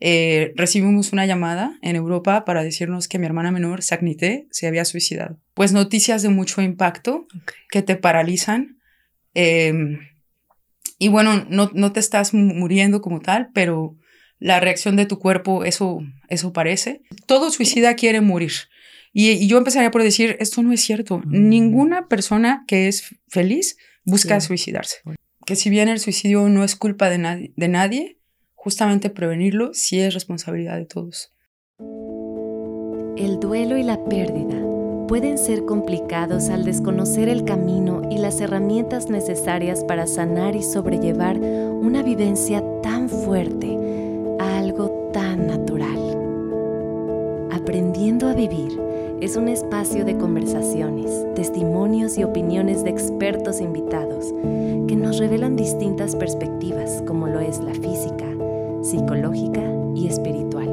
eh, recibimos una llamada en Europa para decirnos que mi hermana menor, Sagnité, se había suicidado. Pues noticias de mucho impacto que te paralizan. Em, y bueno, no, no te estás muriendo como tal, pero la reacción de tu cuerpo, eso, eso parece. Todo suicida quiere morir. Y, yo empezaría por decir, esto no es cierto. Mm. Ninguna persona que es feliz busca suicidarse. Que si bien el suicidio no es culpa de, de nadie, justamente prevenirlo sí es responsabilidad de todos. El duelo y la pérdida pueden ser complicados al desconocer el camino y las herramientas necesarias para sanar y sobrellevar una vivencia tan fuerte a algo tan natural. Aprendiendo a vivir es un espacio de conversaciones, testimonios y opiniones de expertos invitados que nos revelan distintas perspectivas como lo es la física, psicológica y espiritual,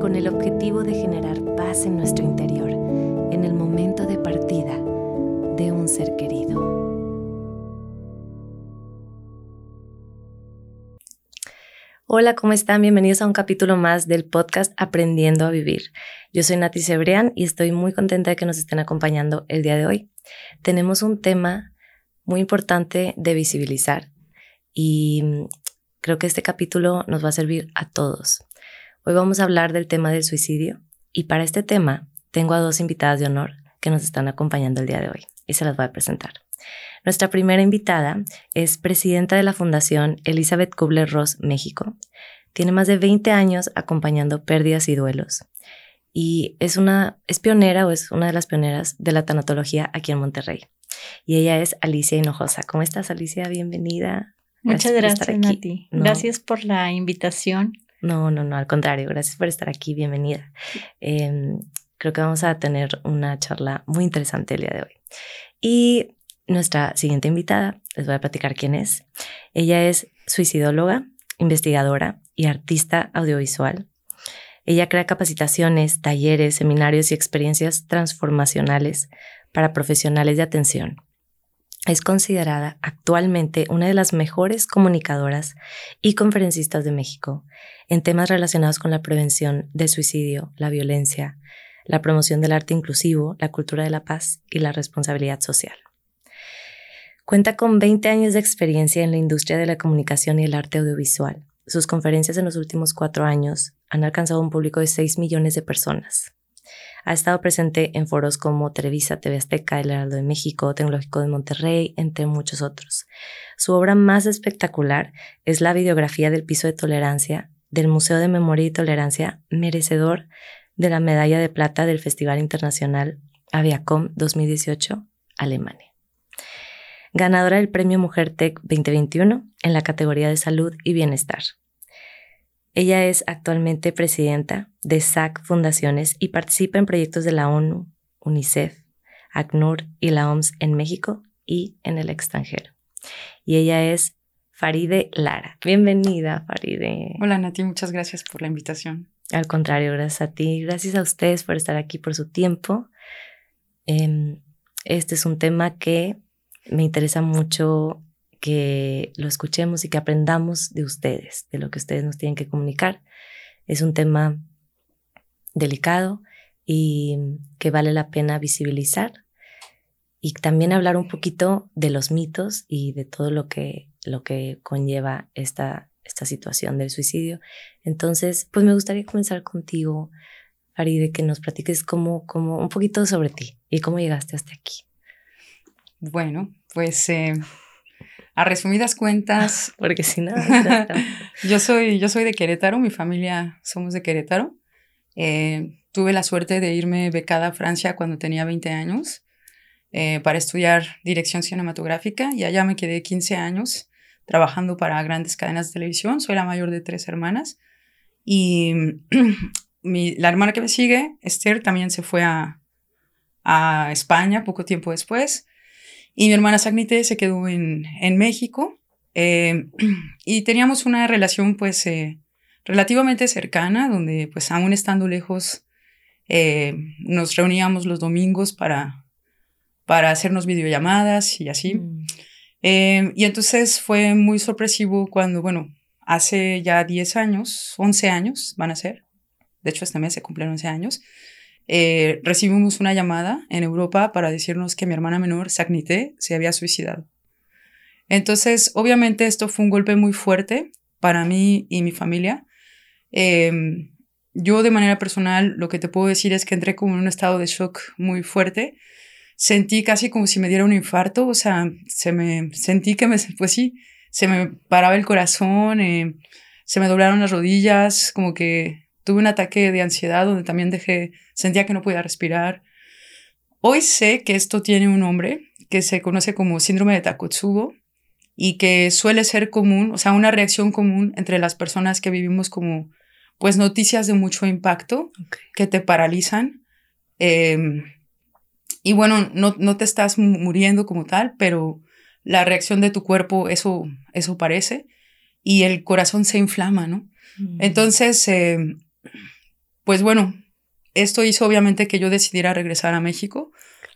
con el objetivo de generar paz en nuestro interior en el momento de partida de un ser querido. Hola, ¿cómo están? Bienvenidos a un capítulo más del podcast Aprendiendo a Vivir. Yo soy Nati Cebrián y estoy muy contenta de que nos estén acompañando el día de hoy. Tenemos un tema muy importante de visibilizar y creo que este capítulo nos va a servir a todos. Hoy vamos a hablar del tema del suicidio y para este tema tengo a dos invitadas de honor que nos están acompañando el día de hoy y se las voy a presentar. Nuestra primera invitada es presidenta de la Fundación Elizabeth Kubler-Ross México. Tiene más de 20 años acompañando pérdidas y duelos. Y es una es pionera o es una de las pioneras de la tanatología aquí en Monterrey. Y ella es Alicia Hinojosa. ¿Cómo estás, Alicia? Bienvenida. Muchas gracias, Nati. Gracias por la invitación. No, no, no, al contrario, gracias por estar aquí, bienvenida. Em, creo que vamos a tener una charla muy interesante el día de hoy. Y nuestra siguiente invitada, les voy a platicar quién es. Ella es suicidóloga, investigadora y artista audiovisual. Ella crea capacitaciones, talleres, seminarios y experiencias transformacionales para profesionales de atención. Es considerada actualmente una de las mejores comunicadoras y conferencistas de México en temas relacionados con la prevención del suicidio, la violencia, la promoción del arte inclusivo, la cultura de la paz y la responsabilidad social. Cuenta con 20 años de experiencia en la industria de la comunicación y el arte audiovisual. Sus conferencias en los últimos cuatro años han alcanzado un público de 6 millones de personas. Ha estado presente en foros como Televisa, TV Azteca, El Heraldo de México, Tecnológico de Monterrey, entre muchos otros. Su obra más espectacular es la videografía del piso de tolerancia del Museo de Memoria y Tolerancia, merecedor de la medalla de plata del Festival Internacional Aviacom 2018, Alemania ganadora del Premio Mujer Tech 2021 en la categoría de salud y bienestar. Ella es actualmente presidenta de SAC Fundaciones y participa en proyectos de la ONU, UNICEF, ACNUR y la OMS en México y en el extranjero. Y ella es Faride Lara. Bienvenida, Faride. Hola, Nati, muchas gracias por la invitación. Al contrario, gracias a ti, gracias a ustedes por estar aquí, por su tiempo. Em, este es un tema que me interesa mucho que lo escuchemos y que aprendamos de ustedes, de lo que ustedes nos tienen que comunicar. Es un tema delicado y que vale la pena visibilizar y también hablar un poquito de los mitos y de todo lo que, lo que conlleva esta, esta situación del suicidio. Entonces, pues me gustaría comenzar contigo, Ari, de que nos platiques como, como un poquito sobre ti y cómo llegaste hasta aquí. Bueno, pues eh, a resumidas cuentas. Porque si no. yo, soy, yo soy de Querétaro, mi familia somos de Querétaro. Eh, tuve la suerte de irme becada a Francia cuando tenía 20 años eh, para estudiar dirección cinematográfica y allá me quedé 15 años trabajando para grandes cadenas de televisión. Soy la mayor de tres hermanas y la hermana que me sigue, Esther, también se fue a, a España poco tiempo después. Y mi hermana Sagnite se quedó en, en México eh, y teníamos una relación pues eh, relativamente cercana, donde pues aún estando lejos eh, nos reuníamos los domingos para, para hacernos videollamadas y así. Mm. y entonces fue muy sorpresivo cuando, bueno, hace ya 10 años, 11 años van a ser, de hecho este mes se cumplen 11 años, eh, recibimos una llamada en Europa para decirnos que mi hermana menor, Sagnité, se había suicidado. Entonces, obviamente esto fue un golpe muy fuerte para mí y mi familia. Em, yo de manera personal lo que te puedo decir es que entré como en un estado de shock muy fuerte. Sentí casi como si me diera un infarto, o sea, se me sentí que me, pues sí, se me paraba el corazón, eh, se me doblaron las rodillas, como que tuve un ataque de ansiedad donde también dejé, sentía que no podía respirar. Hoy sé que esto tiene un nombre que se conoce como síndrome de Takotsubo y que suele ser común, o sea, una reacción común entre las personas que vivimos como, pues, noticias de mucho impacto que te paralizan. Em, y bueno, no, no te estás muriendo como tal, pero la reacción de tu cuerpo, eso, eso parece, y el corazón se inflama, ¿no? Mm. Entonces, em, pues bueno, esto hizo obviamente que yo decidiera regresar a México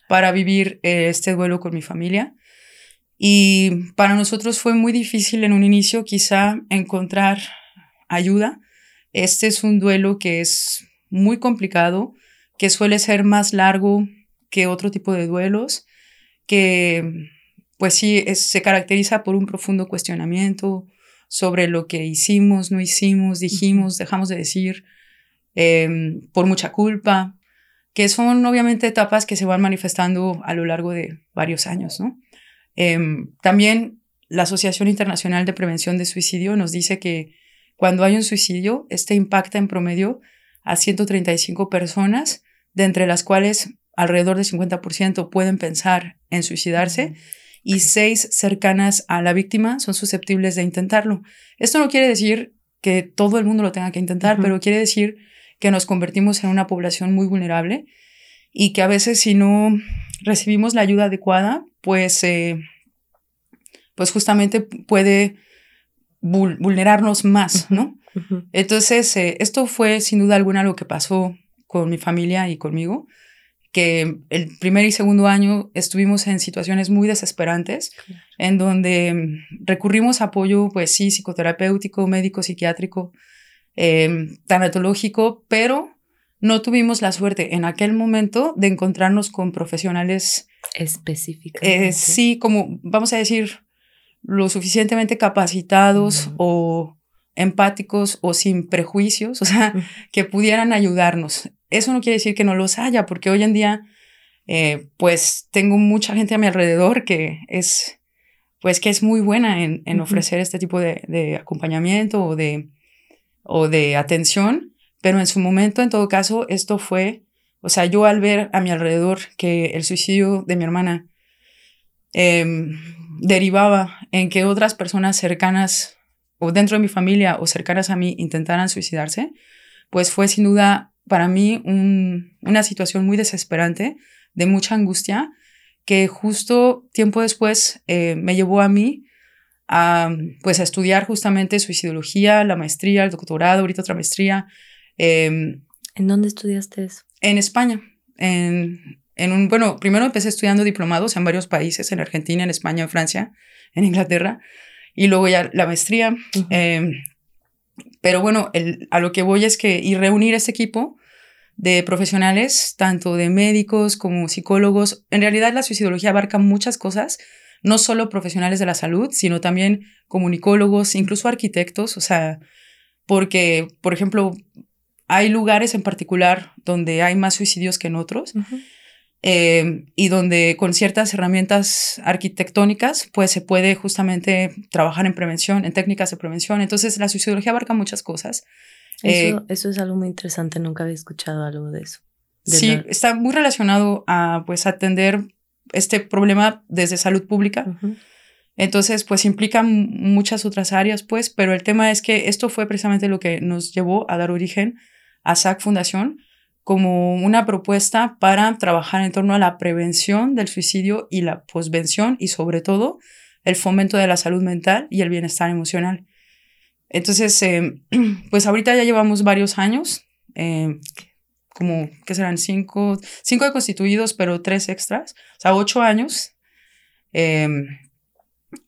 para vivir eh, este duelo con mi familia. Y para nosotros fue muy difícil en un inicio quizá encontrar ayuda. Este es un duelo que es muy complicado, que suele ser más largo que otro tipo de duelos, que pues sí se caracteriza por un profundo cuestionamiento sobre lo que hicimos, no hicimos, dijimos, dejamos de decir, em, por mucha culpa, que son obviamente etapas que se van manifestando a lo largo de varios años, ¿no? Em, también la Asociación Internacional de Prevención de Suicidio nos dice que cuando hay un suicidio, este impacta en promedio a 135 personas, de entre las cuales alrededor del 50% pueden pensar en suicidarse y seis cercanas a la víctima son susceptibles de intentarlo. Esto no quiere decir que todo el mundo lo tenga que intentar, pero quiere decir que nos convertimos en una población muy vulnerable y que a veces si no recibimos la ayuda adecuada, pues, eh, pues justamente puede vulnerarnos más, ¿no? Entonces, eh, esto fue sin duda alguna lo que pasó con mi familia y conmigo, que el primer y segundo año estuvimos en situaciones muy desesperantes, en donde recurrimos a apoyo, pues sí, psicoterapéutico, médico, psiquiátrico, eh, tanatológico, pero no tuvimos la suerte en aquel momento de encontrarnos con profesionales específicos. Eh, sí, como vamos a decir, lo suficientemente capacitados o empáticos o sin prejuicios, o sea, que pudieran ayudarnos. Eso no quiere decir que no los haya, porque hoy en día, eh, pues tengo mucha gente a mi alrededor que es, pues que es muy buena en, en ofrecer este tipo de, de acompañamiento o de, o de atención pero en su momento, en todo caso, esto fue, o sea, yo al ver a mi alrededor que el suicidio de mi hermana em, derivaba en que otras personas cercanas o dentro de mi familia o cercanas a mí intentaran suicidarse, pues fue sin duda para mí una situación muy desesperante, de mucha angustia, que justo tiempo después eh, me llevó a mí a, pues, a estudiar justamente suicidología, la maestría, el doctorado, ahorita otra maestría, Em, ¿En dónde estudiaste eso? En España. En, en, un, bueno, primero empecé estudiando diplomados en varios países, en Argentina, en España, en Francia, en Inglaterra, y luego ya la maestría. Em, pero bueno, el, a lo que voy es que y reunir ese equipo de profesionales, tanto de médicos como psicólogos. En realidad la suicidología abarca muchas cosas, no solo profesionales de la salud, sino también comunicólogos, incluso arquitectos, o sea, porque, por ejemplo, hay lugares en particular donde hay más suicidios que en otros eh, y donde con ciertas herramientas arquitectónicas pues se puede justamente trabajar en prevención, en técnicas de prevención. Entonces la suicidología abarca muchas cosas. Eso, eh, eso es algo muy interesante, nunca había escuchado algo de eso. sí, está muy relacionado a pues atender este problema desde salud pública. Entonces, pues implica muchas otras áreas, pues, pero el tema es que esto fue precisamente lo que nos llevó a dar origen a SAC Fundación como una propuesta para trabajar en torno a la prevención del suicidio y la posvención y sobre todo el fomento de la salud mental y el bienestar emocional. Entonces, eh, pues ahorita ya llevamos varios años, eh, como que serán cinco, cinco constituidos, pero tres extras, o sea, ocho años. Eh,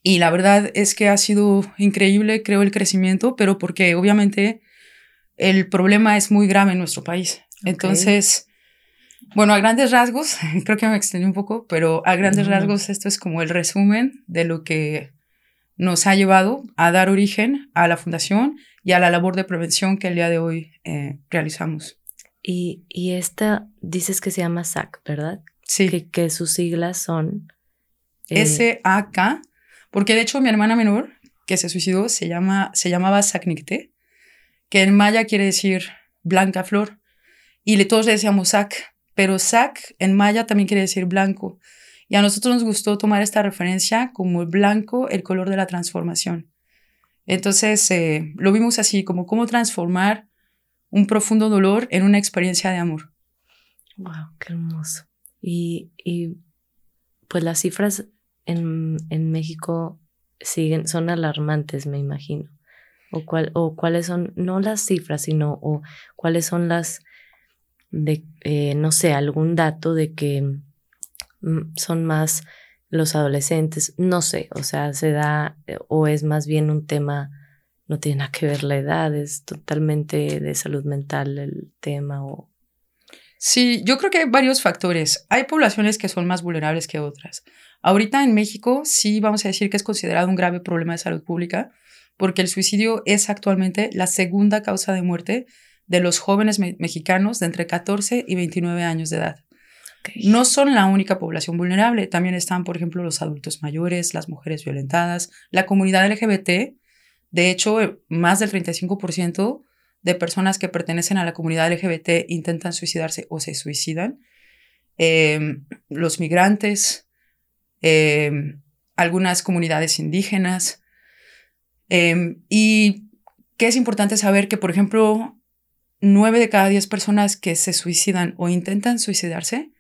y la verdad es que ha sido increíble, creo, el crecimiento, pero porque obviamente el problema es muy grave en nuestro país. Entonces, bueno, a grandes rasgos, creo que me extendí un poco, pero a grandes rasgos esto es como el resumen de lo que nos ha llevado a dar origen a la fundación y a la labor de prevención que el día de hoy eh, realizamos. Y, y, esta dices que se llama SAC, ¿verdad? Sí. Que, que sus siglas son... Eh, S-A-K, porque de hecho mi hermana menor, que se suicidó, se, llama, se llamaba Sacnicte, que en maya quiere decir blanca flor, y le, todos le decíamos Sac, pero Sac en maya también quiere decir blanco. Y a nosotros nos gustó tomar esta referencia como el blanco, el color de la transformación. Entonces eh, lo vimos así, como cómo transformar un profundo dolor en una experiencia de amor. ¡Wow! ¡Qué hermoso! Y, y pues las cifras en, en, México siguen, son alarmantes, me imagino. O, cuál o cuáles son, no las cifras, sino o cuáles son las, de, eh, no sé, algún dato de que Mm, son más los adolescentes, no sé, o sea, se da eh, o es más bien un tema, no tiene nada que ver la edad, es totalmente de salud mental el tema o... Sí, yo creo que hay varios factores. Hay poblaciones que son más vulnerables que otras. Ahorita en México sí vamos a decir que es considerado un grave problema de salud pública porque el suicidio es actualmente la segunda causa de muerte de los jóvenes mexicanos de entre 14 y 29 años de edad. No son la única población vulnerable, también están, por ejemplo, los adultos mayores, las mujeres violentadas, la comunidad LGBT. De hecho, más del 35% de personas que pertenecen a la comunidad LGBT intentan suicidarse o se suicidan. Em, los migrantes, em, algunas comunidades indígenas. Em, y que es importante saber que, por ejemplo, nueve de cada diez personas que se suicidan o intentan suicidarse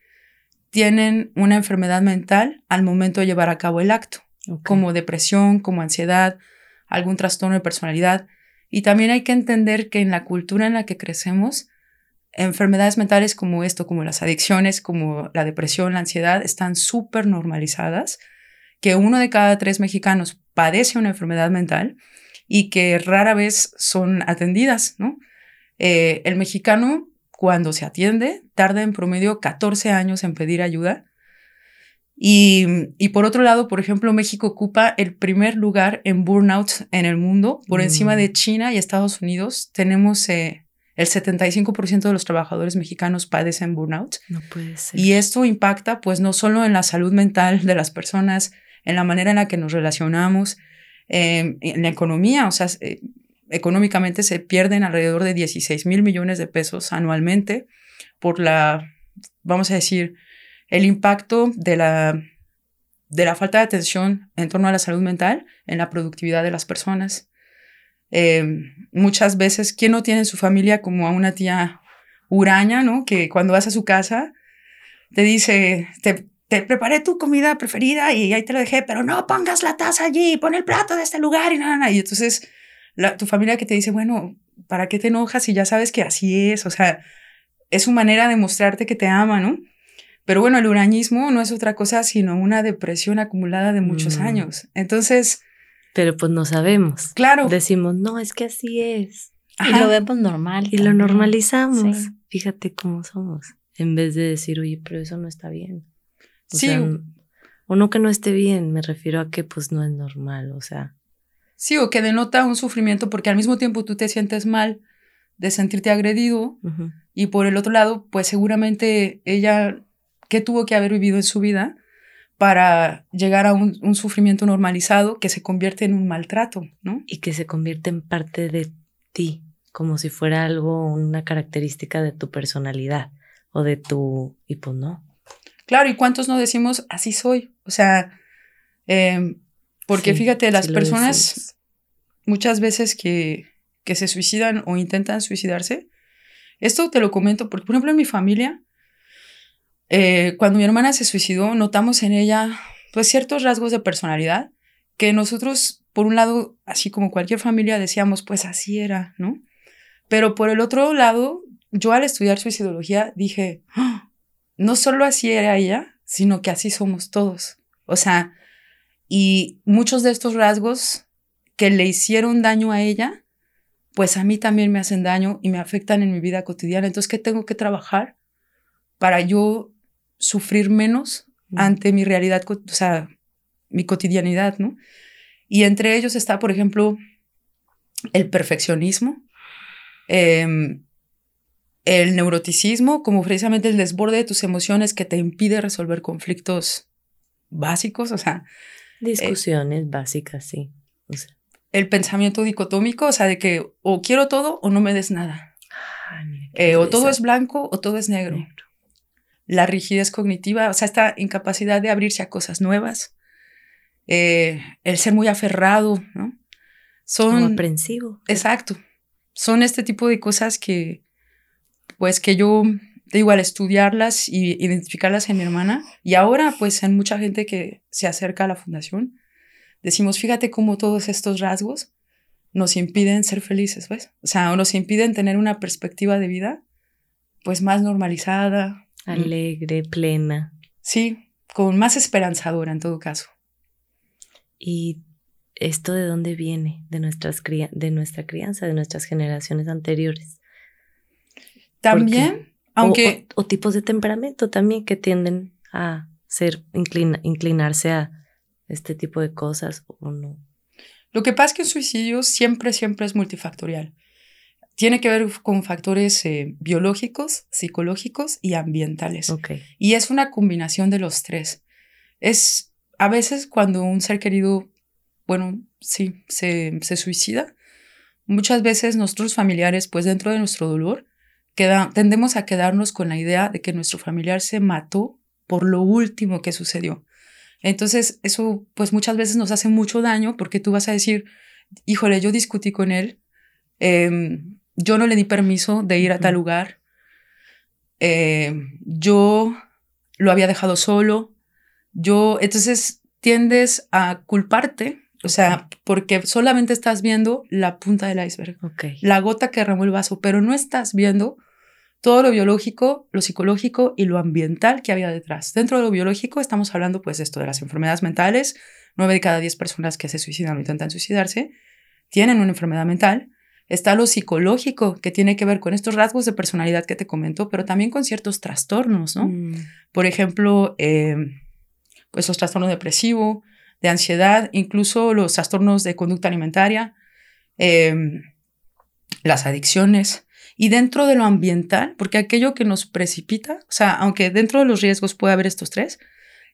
tienen una enfermedad mental al momento de llevar a cabo el acto, como depresión, como ansiedad, algún trastorno de personalidad. Y también hay que entender que en la cultura en la que crecemos, enfermedades mentales como esto, como las adicciones, como la depresión, la ansiedad, están súper normalizadas, que uno de cada tres mexicanos padece una enfermedad mental y que rara vez son atendidas, ¿no? Eh, el mexicano cuando se atiende, tarda en promedio 14 años en pedir ayuda. Y, por otro lado, por ejemplo, México ocupa el primer lugar en burnout en el mundo, por encima de mm. China y Estados Unidos. Tenemos eh, el 75% de los trabajadores mexicanos padecen burnout. No puede ser. Y esto impacta, pues, no solo en la salud mental de las personas, en la manera en la que nos relacionamos, eh, en la economía. O sea, eh, económicamente se pierden alrededor de 16 mil millones de pesos anualmente por la, vamos a decir, el impacto de la, de la falta de atención en torno a la salud mental en la productividad de las personas. Eh, muchas veces, ¿quién no tiene en su familia como a una tía huraña, ¿no? Que cuando vas a su casa te dice, te, te preparé tu comida preferida y ahí te lo dejé, pero no pongas la taza allí, pon el plato de este lugar y nada, nada. Y entonces tu familia que te dice, bueno, ¿para qué te enojas si ya sabes que así es? O sea, es su manera de mostrarte que te ama, ¿no? Pero bueno, el urañismo no es otra cosa sino una depresión acumulada de muchos mm. años. Entonces... Pero pues no sabemos. Claro. Decimos, no, es que así es. Y lo vemos normal. Y lo normalizamos. Fíjate cómo somos. En vez de decir, oye, pero eso no está bien. sí. o no que no esté bien, me refiero a que pues no es normal. O sea, Sí, o que denota un sufrimiento porque al mismo tiempo tú te sientes mal de sentirte agredido y por el otro lado, pues seguramente ella, ¿qué tuvo que haber vivido en su vida para llegar a un, un, sufrimiento normalizado que se convierte en un maltrato, ¿no? Y que se convierte en parte de ti, como si fuera algo, una característica de tu personalidad o de tu... y pues no. Claro, ¿y cuántos no decimos así soy? O sea, eh, porque fíjate, las personas muchas veces que, que se suicidan o intentan suicidarse, esto te lo comento porque, por ejemplo, en mi familia, eh, cuando mi hermana se suicidó, notamos en ella pues ciertos rasgos de personalidad que nosotros, por un lado, así como cualquier familia, decíamos, pues así era, ¿no? Pero por el otro lado, yo al estudiar suicidología dije, ¡Ah! no solo así era ella, sino que así somos todos. O sea, Y muchos de estos rasgos que le hicieron daño a ella, pues a mí también me hacen daño y me afectan en mi vida cotidiana. Entonces, ¿qué tengo que trabajar para yo sufrir menos ante mi realidad, o sea, mi cotidianidad, ¿no? Y entre ellos está, por ejemplo, el perfeccionismo, em, el neuroticismo, como precisamente el desborde de tus emociones que te impide resolver conflictos básicos, o sea. Discusiones básicas, sí. el pensamiento dicotómico, o sea, de que o quiero todo o no me des nada. Eh, o todo es blanco o todo es negro. La rigidez cognitiva, o sea, esta incapacidad de abrirse a cosas nuevas. Eh, el ser muy aferrado, ¿no? Son... aprensivo. Exacto. Son este tipo de cosas que, pues, que yo digo, al estudiarlas y identificarlas en mi hermana, y ahora, pues, en mucha gente que se acerca a la fundación, decimos, fíjate cómo todos estos rasgos nos impiden ser felices, ¿ves? O sea, o nos impiden tener una perspectiva de vida, pues, más normalizada. Alegre, plena. Sí, con más esperanzadora en todo caso. ¿Y esto de dónde viene? De, nuestras de nuestra crianza, de nuestras generaciones anteriores. También, aunque... O, tipos de temperamento también que tienden a ser, inclinarse a este tipo de cosas o no. Lo que pasa es que el suicidio siempre, siempre es multifactorial. Tiene que ver con factores eh, biológicos, psicológicos y ambientales. Okay. Y es una combinación de los tres. Es a veces cuando un ser querido, bueno, sí, se, se suicida, muchas veces nosotros familiares, pues dentro de nuestro dolor, queda, tendemos a quedarnos con la idea de que nuestro familiar se mató por lo último que sucedió. Entonces, eso pues muchas veces nos hace mucho daño porque tú vas a decir, híjole, yo discutí con él, em, yo no le di permiso de ir a tal lugar, em, yo lo había dejado solo, yo, entonces tiendes a culparte, o sea, porque solamente estás viendo la punta del iceberg, la gota que remó el vaso, pero no estás viendo todo lo biológico, lo psicológico y lo ambiental que había detrás. Dentro de lo biológico estamos hablando pues de esto de las enfermedades mentales. Nueve de cada diez personas que se suicidan o intentan suicidarse tienen una enfermedad mental. Está lo psicológico, que tiene que ver con estos rasgos de personalidad que te comento, pero también con ciertos trastornos, ¿no? Mm. Por ejemplo, eh, pues los trastornos depresivos, de ansiedad, incluso los trastornos de conducta alimentaria, em, las adicciones. Y dentro de lo ambiental, porque aquello que nos precipita, o sea, aunque dentro de los riesgos puede haber estos tres,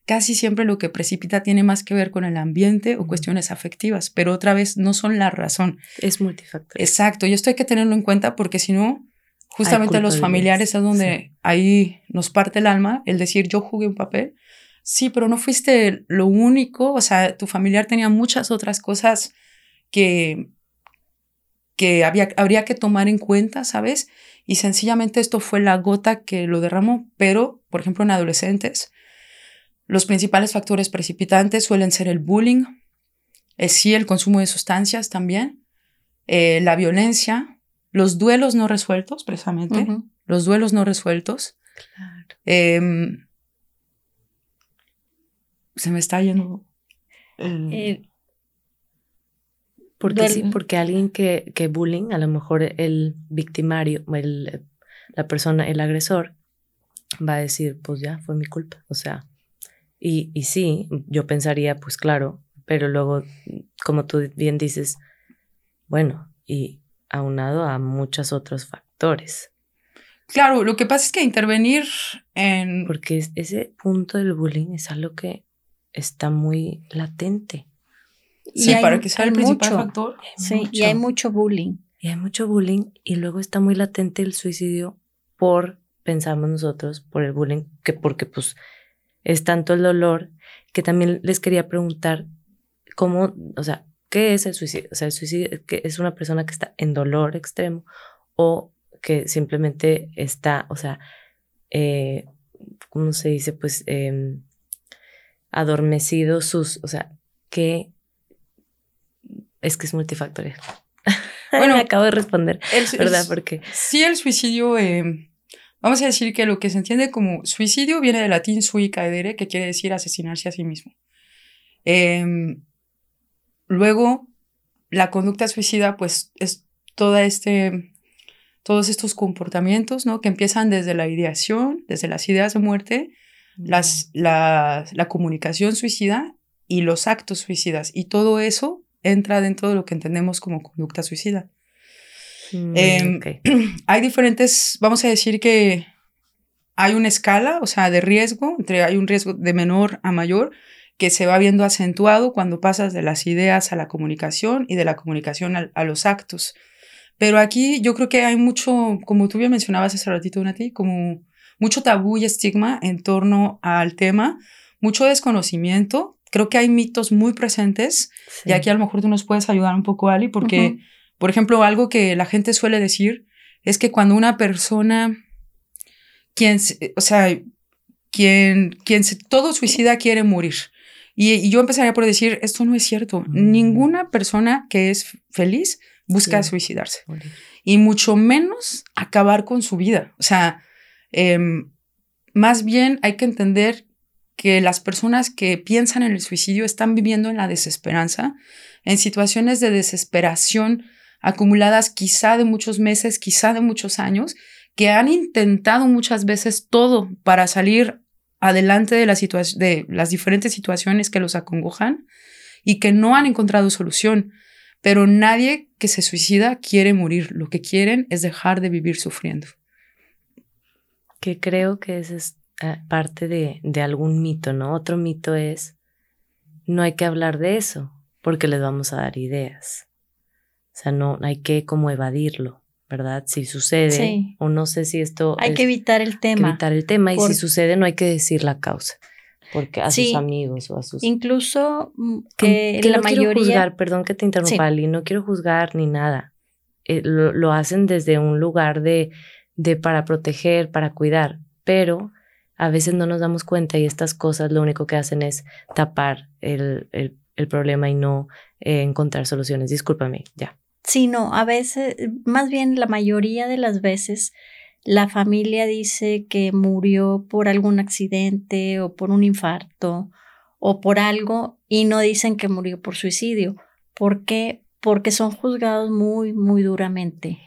casi siempre lo que precipita tiene más que ver con el ambiente o cuestiones afectivas, pero otra vez no son la razón. Es multifactorial. Exacto, y esto hay que tenerlo en cuenta porque si no, justamente los familiares es donde ahí nos parte el alma, el decir yo jugué un papel sí, pero no fuiste lo único, o sea, tu familiar tenía muchas otras cosas que, que había, habría que tomar en cuenta, ¿sabes? Y sencillamente esto fue la gota que lo derramó, pero, por ejemplo, en adolescentes, los principales factores precipitantes suelen ser el bullying, eh, sí el consumo de sustancias también, eh, la violencia, los duelos no resueltos, precisamente, los duelos no resueltos. Claro. Em, se me está yendo. Eh, porque sí, porque alguien que, que bullying, a lo mejor el victimario, el, la persona, el agresor, va a decir, pues ya, fue mi culpa. O sea, y, y sí, yo pensaría, pues claro, pero luego, como tú bien dices, bueno, y aunado a muchos otros factores. Claro, lo que pasa es que intervenir en... Porque ese punto del bullying es algo que está muy latente. Sí, para que sea el principal factor. Sí, y hay mucho bullying. Y hay mucho bullying y luego está muy latente el suicidio por, pensamos nosotros, por el bullying, que porque pues es tanto el dolor que también les quería preguntar cómo, o sea, ¿qué es el suicidio? O sea, el suicidio que es una persona que está en dolor extremo o que simplemente está, o sea, eh, ¿cómo se dice? Pues eh, adormecido sus, o sea, que es que es multifactorial. Bueno, acabo de responder, ¿verdad? Porque sí, el suicidio, eh, vamos a decir que lo que se entiende como suicidio viene del latín sui caedere, que quiere decir asesinarse a sí mismo. Em, luego, la conducta suicida, pues es toda este, todos estos comportamientos, ¿no? Que empiezan desde la ideación, desde las ideas de muerte, las, la, la comunicación suicida y los actos suicidas. Y todo eso entra dentro de lo que entendemos como conducta suicida. Mm, em, hay diferentes, vamos a decir que hay una escala, o sea, de riesgo, entre, hay un riesgo de menor a mayor que se va viendo acentuado cuando pasas de las ideas a la comunicación y de la comunicación a, los actos. Pero aquí yo creo que hay mucho, como tú bien mencionabas hace ratito, Nati, como mucho tabú y estigma en torno al tema, mucho desconocimiento. Creo que hay mitos muy presentes y aquí a lo mejor tú nos puedes ayudar un poco, Ali, porque, por ejemplo, algo que la gente suele decir es que cuando una persona quien, o sea, quien, quien todo suicida quiere morir. Y, yo empezaría por decir, esto no es cierto. Mm. Ninguna persona que es feliz busca suicidarse. Y mucho menos acabar con su vida. O sea, em, más bien hay que entender que las personas que piensan en el suicidio están viviendo en la desesperanza, en situaciones de desesperación acumuladas quizá de muchos meses, quizá de muchos años, que han intentado muchas veces todo para salir adelante de, la de las diferentes situaciones que los acongojan y que no han encontrado solución. Pero nadie que se suicida quiere morir. Lo que quieren es dejar de vivir sufriendo. Que creo que es eh, parte de, de algún mito, ¿no? Otro mito es, no hay que hablar de eso porque les vamos a dar ideas. O sea, no hay que como evadirlo. ¿verdad? Si sucede, o no sé si esto... Hay que evitar el tema. evitar el tema y si sucede no hay que decir la causa. Porque a sus amigos o a sus... Incluso mm, que, la mayoría... Quiero juzgar, perdón que te interrumpa, Ali, no quiero juzgar ni nada. Eh, lo, hacen desde un lugar de, de para proteger, para cuidar, pero a veces no nos damos cuenta y estas cosas lo único que hacen es tapar el, el, problema y no eh, encontrar soluciones. Discúlpame, ya sino a veces, más bien la mayoría de las veces, la familia dice que murió por algún accidente o por un infarto o por algo y no dicen que murió por suicidio. ¿Por qué? Porque son juzgados muy, muy duramente.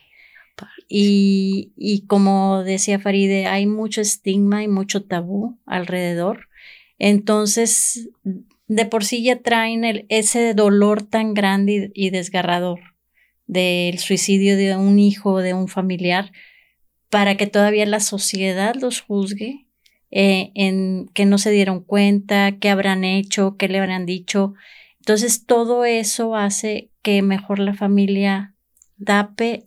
Y, y como decía Faride, hay mucho estigma y mucho tabú alrededor. Entonces, de por sí ya traen el, ese dolor tan grande y desgarrador del suicidio de un hijo, de un familiar, para que todavía la sociedad los juzgue, eh, en que no se dieron cuenta, qué habrán hecho, qué le habrán dicho. Entonces, todo eso hace que mejor la familia tape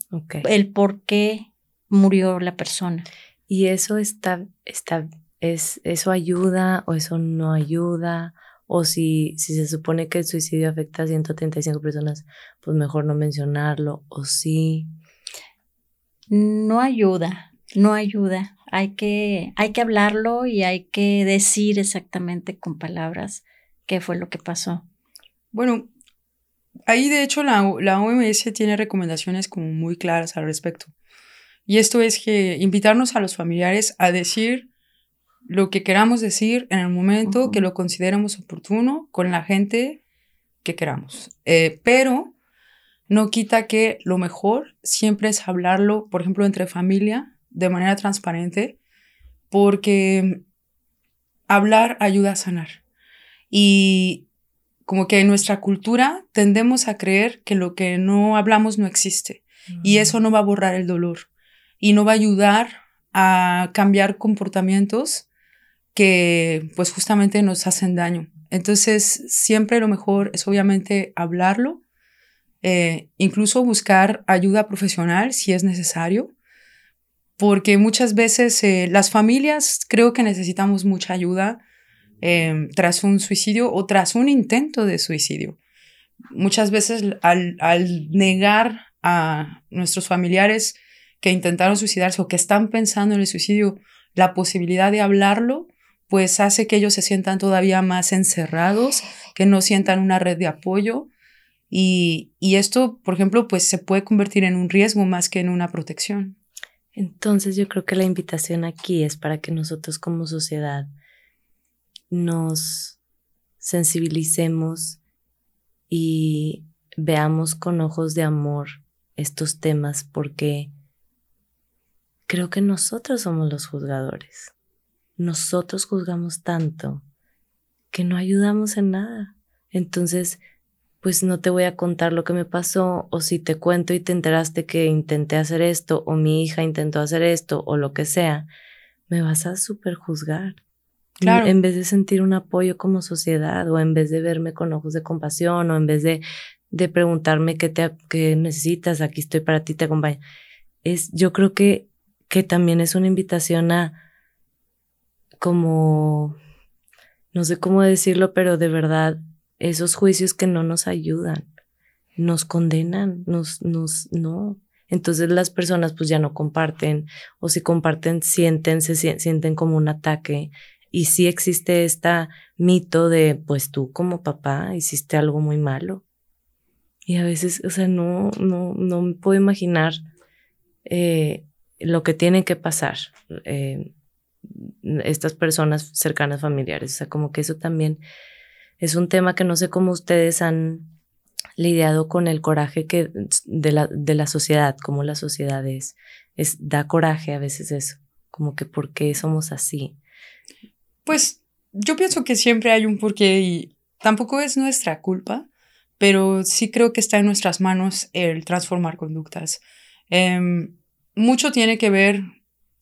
el por qué murió la persona. Y eso está, está, es, eso ayuda o eso no ayuda o si, si se supone que el suicidio afecta a 135 personas, pues mejor no mencionarlo, o sí. No ayuda, no ayuda. Hay que, hay que hablarlo y hay que decir exactamente con palabras qué fue lo que pasó. Bueno, ahí de hecho la, la OMS tiene recomendaciones como muy claras al respecto. Y esto es que invitarnos a los familiares a decir lo que queramos decir en el momento que lo consideremos oportuno con la gente que queramos. Eh, pero no quita que lo mejor siempre es hablarlo, por ejemplo, entre familia, de manera transparente, porque hablar ayuda a sanar. Y como que en nuestra cultura tendemos a creer que lo que no hablamos no existe. Y eso no va a borrar el dolor. Y no va a ayudar a cambiar comportamientos que pues justamente nos hacen daño. Entonces, siempre lo mejor es obviamente hablarlo, eh, incluso buscar ayuda profesional si es necesario, porque muchas veces eh, las familias creo que necesitamos mucha ayuda em, tras un suicidio o tras un intento de suicidio. Muchas veces al, al negar a nuestros familiares que intentaron suicidarse o que están pensando en el suicidio la posibilidad de hablarlo, pues hace que ellos se sientan todavía más encerrados, que no sientan una red de apoyo. Y, esto, por ejemplo, pues se puede convertir en un riesgo más que en una protección. Entonces yo creo que la invitación aquí es para que nosotros como sociedad nos sensibilicemos y veamos con ojos de amor estos temas porque creo que nosotros somos los juzgadores. Nosotros juzgamos tanto que no ayudamos en nada. Entonces, pues no te voy a contar lo que me pasó, o si te cuento y te enteraste que intenté hacer esto, o mi hija intentó hacer esto, o lo que sea, me vas a super juzgar. Claro. En vez de sentir un apoyo como sociedad, o en vez de verme con ojos de compasión, o en vez de, de preguntarme qué, te, qué necesitas, aquí estoy para ti, te acompaño. Es, yo creo que, que también es una invitación a como, no sé cómo decirlo, pero de verdad esos juicios que no nos ayudan, nos condenan, nos, nos, no. Entonces las personas pues ya no comparten o si comparten sienten, se sienten como un ataque. Y sí existe este mito de pues tú como papá hiciste algo muy malo. Y a veces, o sea, no, no, no me puedo imaginar eh, lo que tiene que pasar eh, estas personas cercanas familiares. O sea, como que eso también es un tema que no sé cómo ustedes han lidiado con el coraje que de la, de la sociedad, como la sociedad es, es, da coraje a veces eso, como que por qué somos así. Pues yo pienso que siempre hay un porqué y tampoco es nuestra culpa, pero sí creo que está en nuestras manos el transformar conductas. Em, mucho tiene que ver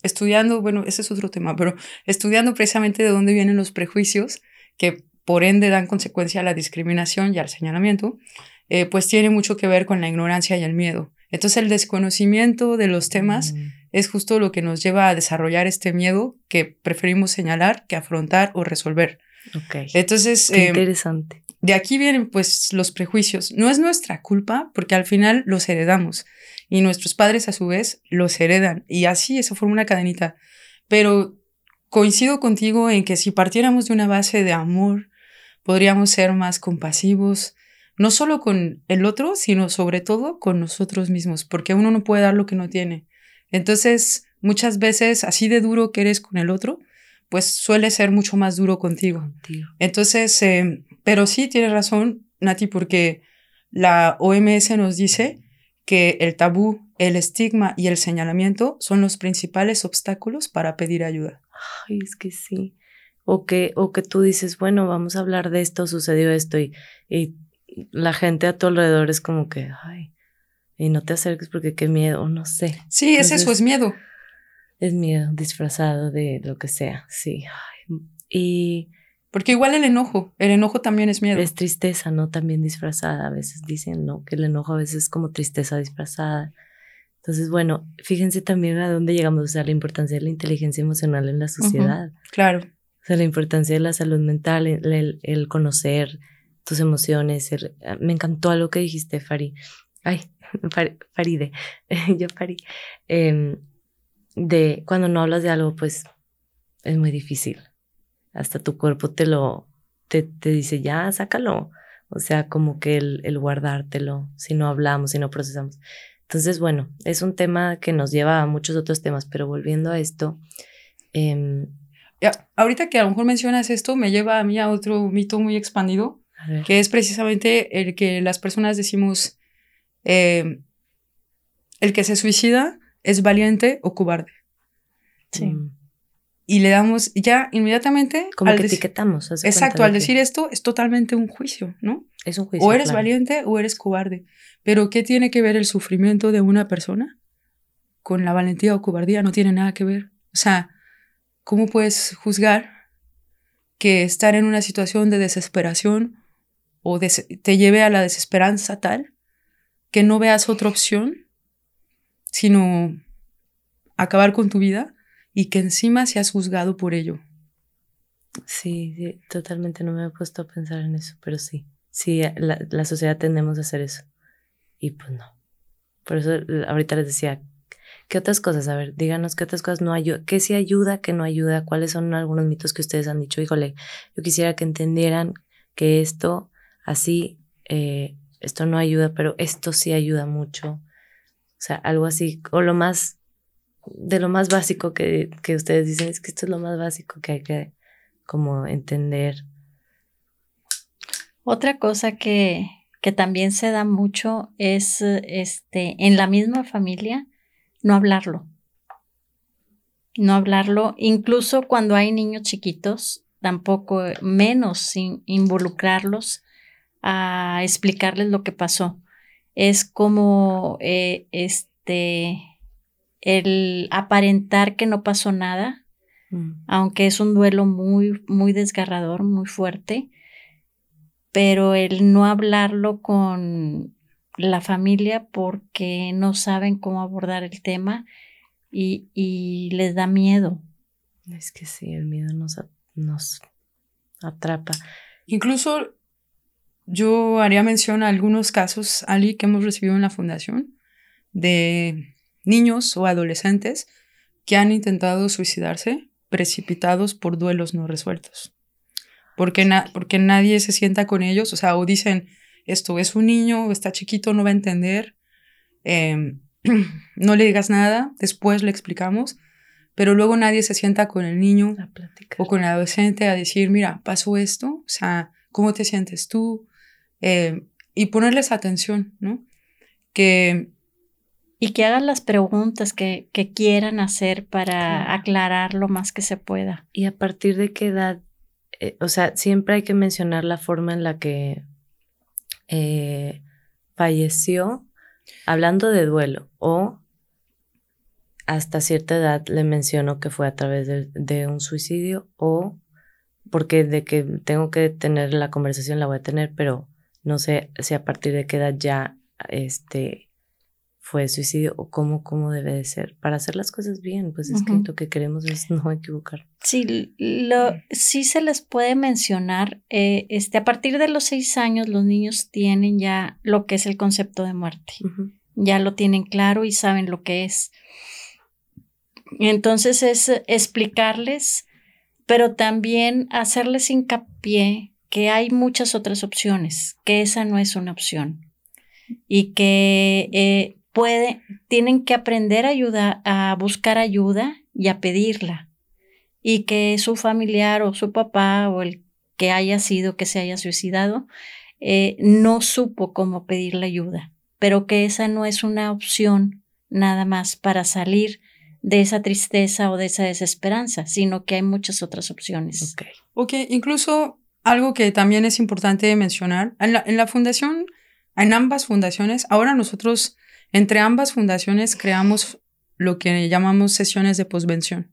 estudiando, bueno, ese es otro tema, pero estudiando precisamente de dónde vienen los prejuicios que por ende dan consecuencia a la discriminación y al señalamiento, eh, pues tiene mucho que ver con la ignorancia y el miedo. Entonces el desconocimiento de los temas mm. es justo lo que nos lleva a desarrollar este miedo que preferimos señalar que afrontar o resolver. Ok. Entonces... Qué em, interesante. De aquí vienen pues los prejuicios. No es nuestra culpa porque al final los heredamos y nuestros padres a su vez los heredan y así eso forma una cadenita. Pero coincido contigo en que si partiéramos de una base de amor, podríamos ser más compasivos, no solo con el otro, sino sobre todo con nosotros mismos, porque uno no puede dar lo que no tiene. Entonces, muchas veces, así de duro que eres con el otro, pues suele ser mucho más duro contigo. Entonces, eh, pero sí tienes razón, Nati, porque la OMS nos dice que el tabú, el estigma y el señalamiento son los principales obstáculos para pedir ayuda. Ay, es que sí o que, o que tú dices, bueno, vamos a hablar de esto, sucedió esto y, y la gente a tu alrededor es como que, ay, y no te acerques porque qué miedo, no sé. Sí, es eso, es miedo. Es miedo disfrazado de lo que sea, sí. y... Porque igual el enojo, el enojo también es miedo. Es tristeza, ¿no? También disfrazada. A veces dicen, ¿no? Que el enojo a veces es como tristeza disfrazada. Entonces, bueno, fíjense también a dónde llegamos, o sea, la importancia de la inteligencia emocional en la sociedad. claro sea, la importancia de la salud mental, el, conocer tus emociones. Ah, me encantó algo que dijiste, Fari. Ay, Faride, yo Fari. Em, de cuando no hablas de algo, pues es muy difícil. Hasta tu cuerpo te lo, te, te dice, ya, sácalo. O sea, como que el, el, guardártelo, si no hablamos, si no procesamos. Entonces, bueno, es un tema que nos lleva a muchos otros temas, pero volviendo a esto, eh, ahorita que a lo mejor mencionas esto, me lleva a mí a otro mito muy expandido, que es precisamente el que las personas decimos, eh, el que se suicida es valiente o cobarde. Sí. Mm. Y le damos ya inmediatamente. Como que etiquetamos. Exacto, al decir esto es totalmente un juicio, ¿no? Es un juicio. O eres valiente o eres cobarde. Pero ¿qué tiene que ver el sufrimiento de una persona con la valentía o cobardía? No tiene nada que ver. O sea, ¿Cómo puedes juzgar que estar en una situación de desesperación o te lleve a la desesperanza tal que no veas otra opción sino acabar con tu vida y que encima seas juzgado por ello? Sí, totalmente no me he puesto a pensar en eso, pero sí, sí, la, la sociedad tendemos a hacer eso. Y pues no. Por eso ahorita les decía, ¿Qué otras cosas? A ver, díganos qué otras cosas no ayuda, qué sí ayuda, qué no ayuda, cuáles son algunos mitos que ustedes han dicho. Híjole, yo quisiera que entendieran que esto así, eh, esto no ayuda, pero esto sí ayuda mucho. O sea, algo así, o lo más, de lo más básico que, que ustedes dicen, es que esto es lo más básico que hay que como entender. Otra cosa que, que también se da mucho es este, en la misma familia no hablarlo. No hablarlo, incluso cuando hay niños chiquitos, tampoco menos involucrarlos a explicarles lo que pasó. Es como eh, este el aparentar que no pasó nada, mm. aunque es un duelo muy, muy desgarrador, muy fuerte, pero el no hablarlo con la familia porque no saben cómo abordar el tema y, les da miedo. Es que sí, el miedo nos, nos atrapa. Incluso yo haría mención a algunos casos, Ali, que hemos recibido en la fundación, de niños o adolescentes que han intentado suicidarse precipitados por duelos no resueltos. Porque, porque nadie se sienta con ellos, o sea, o dicen, esto es un niño, está chiquito, no va a entender, em, no le digas nada, después le explicamos, pero luego nadie se sienta con el niño o con el adolescente a decir, mira, pasó esto, o sea, ¿cómo te sientes tú? Em, y ponerles atención, ¿no? Que y que hagan las preguntas que, quieran hacer para aclarar lo más que se pueda. ¿Y a partir de qué edad? Eh, o sea, siempre hay que mencionar la forma en la que eh, falleció, hablando de duelo, o hasta cierta edad le menciono que fue a través de, de un suicidio, o porque de que tengo que tener la conversación la voy a tener, pero no sé si a partir de qué edad ya este fue suicidio o cómo, cómo debe de ser. Para hacer las cosas bien, pues es que lo que queremos es no equivocar. Sí, lo, sí se les puede mencionar, eh, este, a partir de los seis años los niños tienen ya lo que es el concepto de muerte. Ya lo tienen claro y saben lo que es. Entonces es explicarles, pero también hacerles hincapié que hay muchas otras opciones, que esa no es una opción y que eh, tienen que aprender ayuda, a buscar ayuda y a pedirla. Y que su familiar o su papá o el que haya sido que se haya suicidado eh, no supo cómo pedir la ayuda, pero que esa no es una opción nada más para salir de esa tristeza o de esa desesperanza, sino que hay muchas otras opciones. Ok, okay. incluso algo que también es importante mencionar, en la, en la fundación, en ambas fundaciones, ahora nosotros entre ambas fundaciones creamos lo que llamamos sesiones de posvención.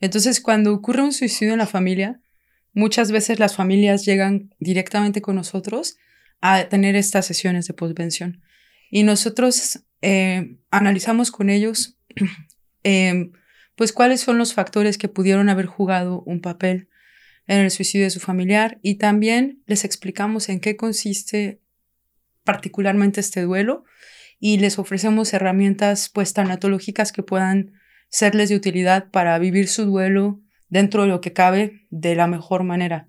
Entonces, cuando ocurre un suicidio en la familia, muchas veces las familias llegan directamente con nosotros a tener estas sesiones de posvención. Y nosotros eh, analizamos con ellos, em, pues, cuáles son los factores que pudieron haber jugado un papel en el suicidio de su familiar y también les explicamos en qué consiste particularmente este duelo y les ofrecemos herramientas pues tanatológicas que puedan serles de utilidad para vivir su duelo dentro de lo que cabe de la mejor manera.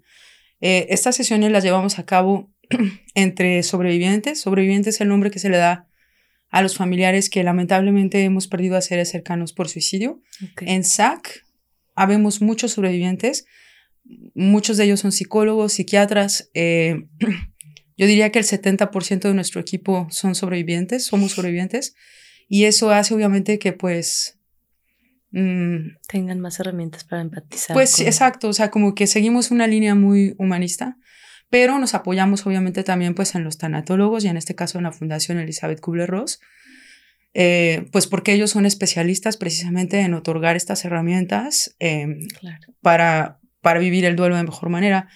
Eh, estas sesiones las llevamos a cabo entre sobrevivientes. Sobrevivientes es el nombre que se le da a los familiares que lamentablemente hemos perdido a seres cercanos por suicidio. En SAC habemos muchos sobrevivientes, muchos de ellos son psicólogos, psiquiatras, eh, Yo diría que el 70% de nuestro equipo son sobrevivientes, somos sobrevivientes, y eso hace obviamente que pues... Mm, Tengan más herramientas para empatizar. Pues exacto, o sea, como que seguimos una línea muy humanista, pero nos apoyamos obviamente también pues en los tanatólogos y en este caso en la Fundación Elizabeth Kubler-Ross, eh, pues porque ellos son especialistas precisamente en otorgar estas herramientas em, para, para vivir el duelo de mejor manera.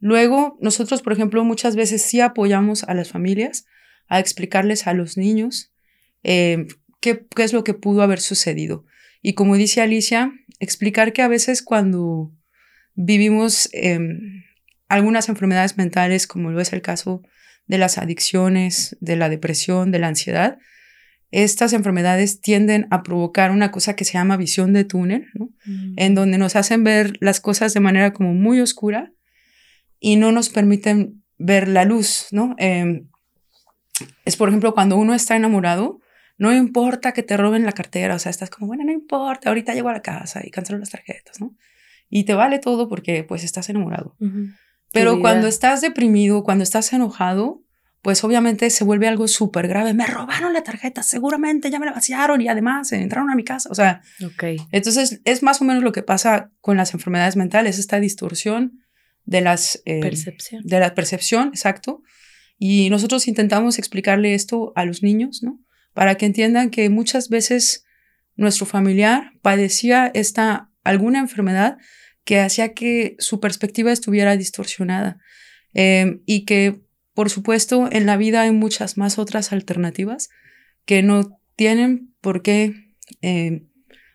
Luego, nosotros, por ejemplo, muchas veces sí apoyamos a las familias a explicarles a los niños eh, qué, es lo que pudo haber sucedido. Y como dice Alicia, explicar que a veces cuando vivimos em, algunas enfermedades mentales, como lo es el caso de las adicciones, de la depresión, de la ansiedad, estas enfermedades tienden a provocar una cosa que se llama visión de túnel, mm. en donde nos hacen ver las cosas de manera como muy oscura y no nos permiten ver la luz, ¿no? Em, es, por ejemplo, cuando uno está enamorado, no importa que te roben la cartera, o sea, estás como, bueno, no importa, ahorita llego a la casa y cancelo las tarjetas, ¿no? Y te vale todo porque pues estás enamorado. Pero cuando estás deprimido, cuando estás enojado, pues obviamente se vuelve algo súper grave. Me robaron la tarjeta, seguramente ya me la vaciaron y además entraron a mi casa. O sea, okay. entonces es más o menos lo que pasa con las enfermedades mentales, esta distorsión de las... Eh, percepción. De la percepción, exacto. Y nosotros intentamos explicarle esto a los niños, ¿no? Para que entiendan que muchas veces nuestro familiar padecía esta alguna enfermedad que hacía que su perspectiva estuviera distorsionada eh, y que por supuesto, en la vida hay muchas más otras alternativas que no tienen por qué eh,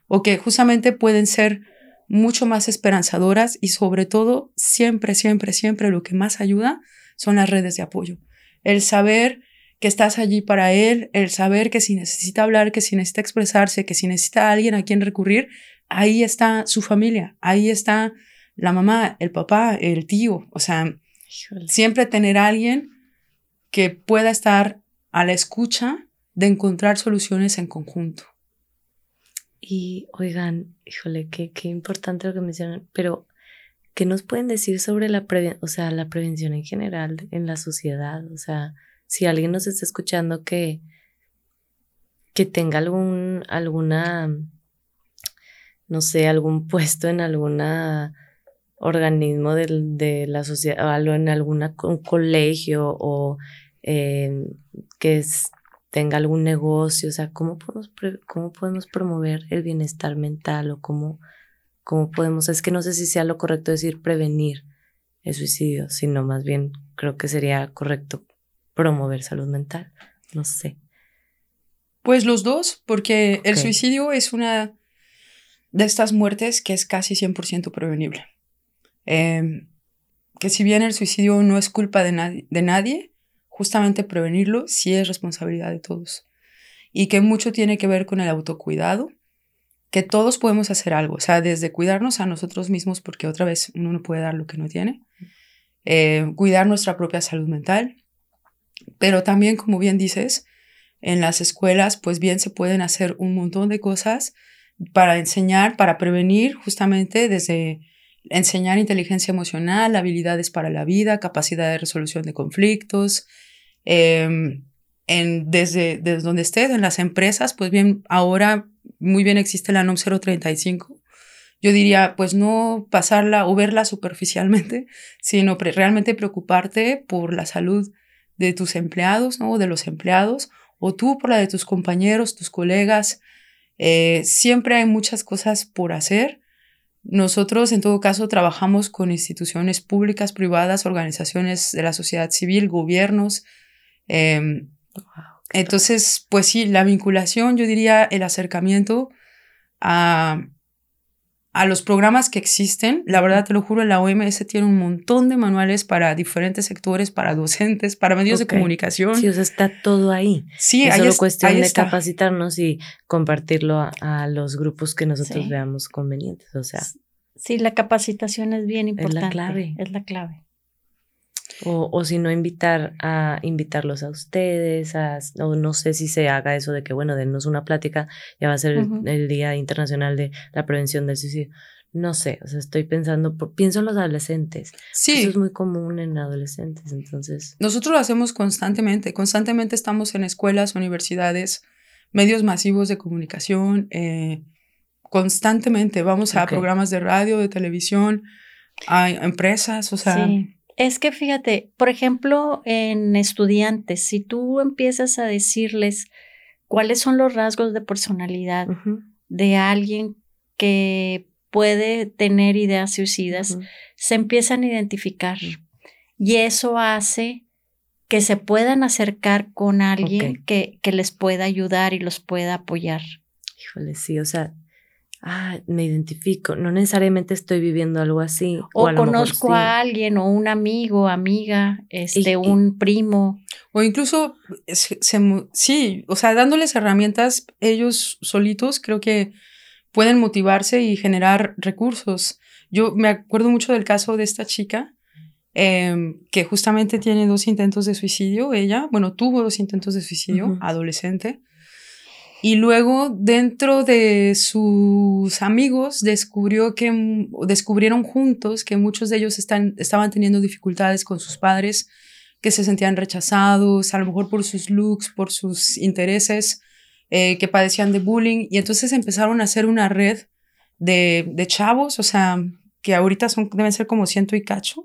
o que justamente pueden ser mucho más esperanzadoras y sobre todo siempre, siempre, siempre lo que más ayuda son las redes de apoyo. El saber que estás allí para él, el saber que si necesita hablar, que si necesita expresarse, que si necesita alguien a quien recurrir, ahí está su familia, ahí está la mamá, el papá, el tío, o sea, Siempre tener a alguien que pueda estar a la escucha de encontrar soluciones en conjunto. Y oigan, híjole, qué, qué importante lo que mencionan, pero ¿qué nos pueden decir sobre la, o sea, la prevención en general en la sociedad? O sea, si alguien nos está escuchando que, que tenga algún, alguna, no sé, algún puesto en alguna organismo de la sociedad, o en algún colegio o eh, que tenga algún negocio, o sea, ¿cómo podemos, cómo podemos promover el bienestar mental o cómo, cómo podemos, es que no sé si sea lo correcto decir prevenir el suicidio, sino más bien creo que sería correcto promover salud mental, no sé. Pues los dos, porque el suicidio es una de estas muertes que es casi 100% prevenible. Em, que si bien el suicidio no es culpa de, nadie, justamente prevenirlo sí es responsabilidad de todos. Y que mucho tiene que ver con el autocuidado, que todos podemos hacer algo, o sea, desde cuidarnos a nosotros mismos, porque otra vez uno no puede dar lo que no tiene, eh, cuidar nuestra propia salud mental, pero también, como bien dices, en las escuelas, pues bien se pueden hacer un montón de cosas para enseñar, para prevenir justamente desde enseñar inteligencia emocional, habilidades para la vida, capacidad de resolución de conflictos. En, desde, desde donde estés, en las empresas, pues bien, ahora muy bien existe la NOM 035. Yo diría, pues no pasarla o verla superficialmente, sino realmente preocuparte por la salud de tus empleados, ¿no? De los empleados, o tú por la de tus compañeros, tus colegas. Eh, siempre hay muchas cosas por hacer nosotros, en todo caso, trabajamos con instituciones públicas, privadas, organizaciones de la sociedad civil, gobiernos. Em, entonces, pues sí, la vinculación, yo diría el acercamiento a, a los programas que existen. La verdad, te lo juro, la OMS tiene un montón de manuales para diferentes sectores, para docentes, para medios de comunicación. Sí, o sea, está todo ahí. Sí, es solo cuestión de capacitarnos y compartirlo a, los grupos que nosotros veamos convenientes. O sea. Sí, la capacitación es bien importante. Es la clave. Es la clave. O, o, si no, invitar a invitarlos a ustedes, a, o no sé si se haga eso de que, bueno, denos una plática, ya va a ser el, Día Internacional de la Prevención del Suicidio. No sé, o sea, estoy pensando, pienso en los adolescentes. Sí. Eso es muy común en adolescentes, entonces. Nosotros lo hacemos constantemente, constantemente estamos en escuelas, universidades, medios masivos de comunicación, eh, constantemente, vamos a programas de radio, de televisión, a empresas, o sea. Sí. Es que fíjate, por ejemplo, en estudiantes, si tú empiezas a decirles cuáles son los rasgos de personalidad de alguien que puede tener ideas suicidas, se empiezan a identificar. Y eso hace que se puedan acercar con alguien que, que, les pueda ayudar y los pueda apoyar. Híjole, sí, o sea, ah, me identifico, no necesariamente estoy viviendo algo así. O, conozco a alguien o un amigo, amiga, este, un primo. O incluso, sí, o sea, dándoles herramientas ellos solitos, creo que pueden motivarse y generar recursos. Yo me acuerdo mucho del caso de esta chica em, que justamente tiene dos intentos de suicidio, ella, bueno, tuvo dos intentos de suicidio, adolescente. Y luego dentro de sus amigos descubrió que descubrieron juntos que muchos de ellos están, estaban teniendo dificultades con sus padres, que se sentían rechazados, a lo mejor por sus looks, por sus intereses, eh, que padecían de bullying. Y entonces empezaron a hacer una red de, de chavos, o sea, que ahorita son, deben ser como ciento y cacho,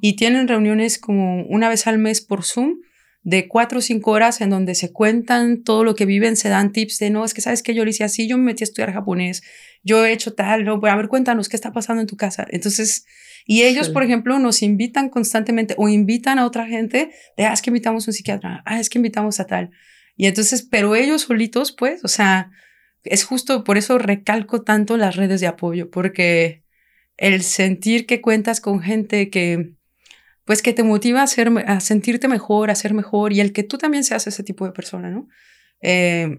y tienen reuniones como una vez al mes por Zoom de cuatro o cinco horas en donde se cuentan todo lo que viven, se dan tips de, no, es que sabes que yo le hice así, yo me metí a estudiar japonés, yo he hecho tal, no, a ver, cuéntanos qué está pasando en tu casa. Entonces, y ellos, por ejemplo, nos invitan constantemente o invitan a otra gente de, ah, es que invitamos a un psiquiatra, ah, es que invitamos a tal. Y entonces, pero ellos solitos, pues, o sea, es justo por eso recalco tanto las redes de apoyo, porque el sentir que cuentas con gente que, pues que te motiva a, ser, a sentirte mejor, a ser mejor y el que tú también seas ese tipo de persona, ¿no? Eh,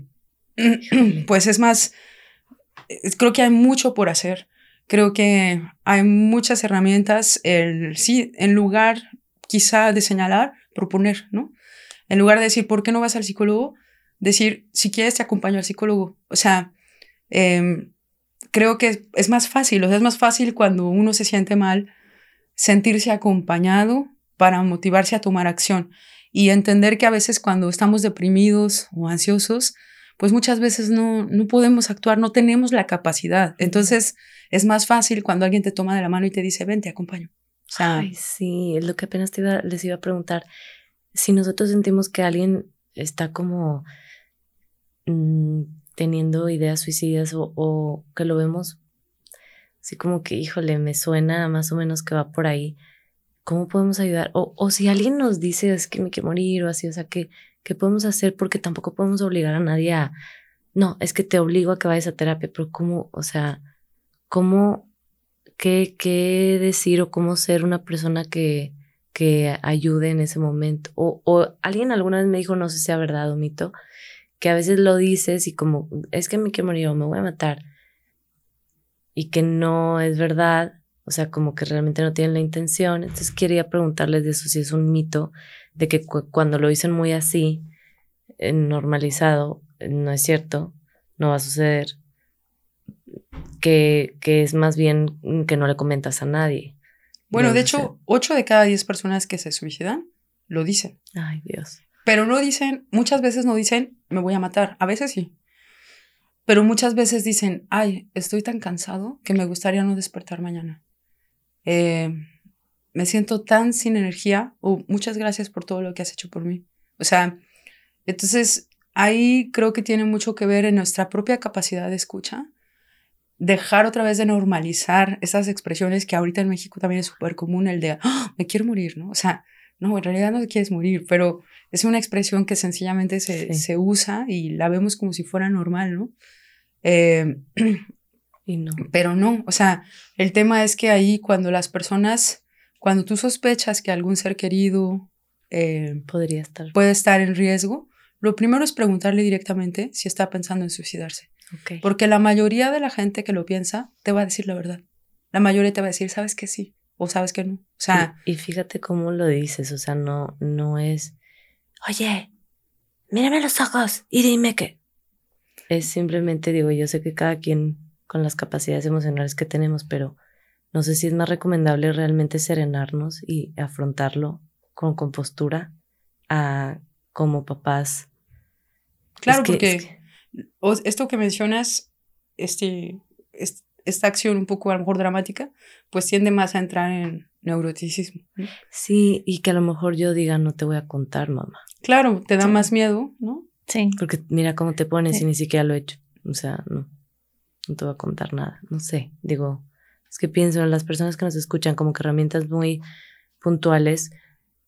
pues es más, creo que hay mucho por hacer. Creo que hay muchas herramientas, el, sí, en lugar quizá de señalar, proponer, ¿no? En lugar de decir, ¿por qué no vas al psicólogo? Decir, si quieres te acompaño al psicólogo. O sea, em, creo que es más fácil, o sea, es más fácil cuando uno se siente mal sentirse acompañado para motivarse a tomar acción y entender que a veces cuando estamos deprimidos o ansiosos, pues muchas veces no, no podemos actuar, no tenemos la capacidad. Entonces es más fácil cuando alguien te toma de la mano y te dice, ven, te acompaño. O sea, Ay, sí, es lo que apenas te iba, les iba a preguntar. Si nosotros sentimos que alguien está como mm, teniendo ideas suicidas o, o que lo vemos Así como que, híjole, me suena más o menos que va por ahí. ¿Cómo podemos ayudar? O, o si alguien nos dice es que me quiero morir o así, o sea, ¿qué, ¿qué podemos hacer? Porque tampoco podemos obligar a nadie a, no, es que te obligo a que vayas a terapia, pero ¿cómo, o sea, cómo, qué, qué decir o cómo ser una persona que, que ayude en ese momento? O, o alguien alguna vez me dijo, no sé si sea verdad o mito, que a veces lo dices y como, es que me quiero morir o me voy a matar y que no es verdad, o sea, como que realmente no tienen la intención. Entonces quería preguntarles de eso, si es un mito, de que cuando lo dicen muy así, normalizado, no es cierto, no va a suceder, que, que es más bien que no le comentas a nadie. Bueno, de hecho, 8 de cada 10 personas que se suicidan lo dicen. Ay, Dios. Pero no dicen, muchas veces no dicen, me voy a matar. A veces sí. Pero muchas veces dicen, ay, estoy tan cansado que me gustaría no despertar mañana. Eh, me siento tan sin energía o muchas gracias por todo lo que has hecho por mí. O sea, entonces ahí creo que tiene mucho que ver en nuestra propia capacidad de escucha, dejar otra vez de normalizar esas expresiones que ahorita en México también es súper común, el de, ¡Ah! me quiero morir, ¿no? O sea, no, en realidad no te quieres morir, pero es una expresión que sencillamente se, se usa y la vemos como si fuera normal, ¿no? Eh, y no. Pero no, o sea, el tema es que ahí cuando las personas, cuando tú sospechas que algún ser querido eh, podría estar, puede estar en riesgo, lo primero es preguntarle directamente si está pensando en suicidarse. Porque la mayoría de la gente que lo piensa te va a decir la verdad. La mayoría te va a decir, sabes que sí o sabes que no. O sea, y, y fíjate cómo lo dices, o sea, no, no es, oye, mírame los ojos y dime que es simplemente, digo, yo sé que cada quien con las capacidades emocionales que tenemos, pero no sé si es más recomendable realmente serenarnos y afrontarlo con compostura a como papás. Claro, porque esto que mencionas, este, esta acción un poco a lo mejor dramática, pues tiende más a entrar en neuroticismo. Sí, y que a lo mejor yo diga, no te voy a contar, mamá. Claro, te da más miedo, ¿no? Sí. Porque mira cómo te pones y ni siquiera lo he hecho. O sea, no, no te voy a contar nada. No sé, digo, es que pienso en las personas que nos escuchan como que herramientas muy puntuales,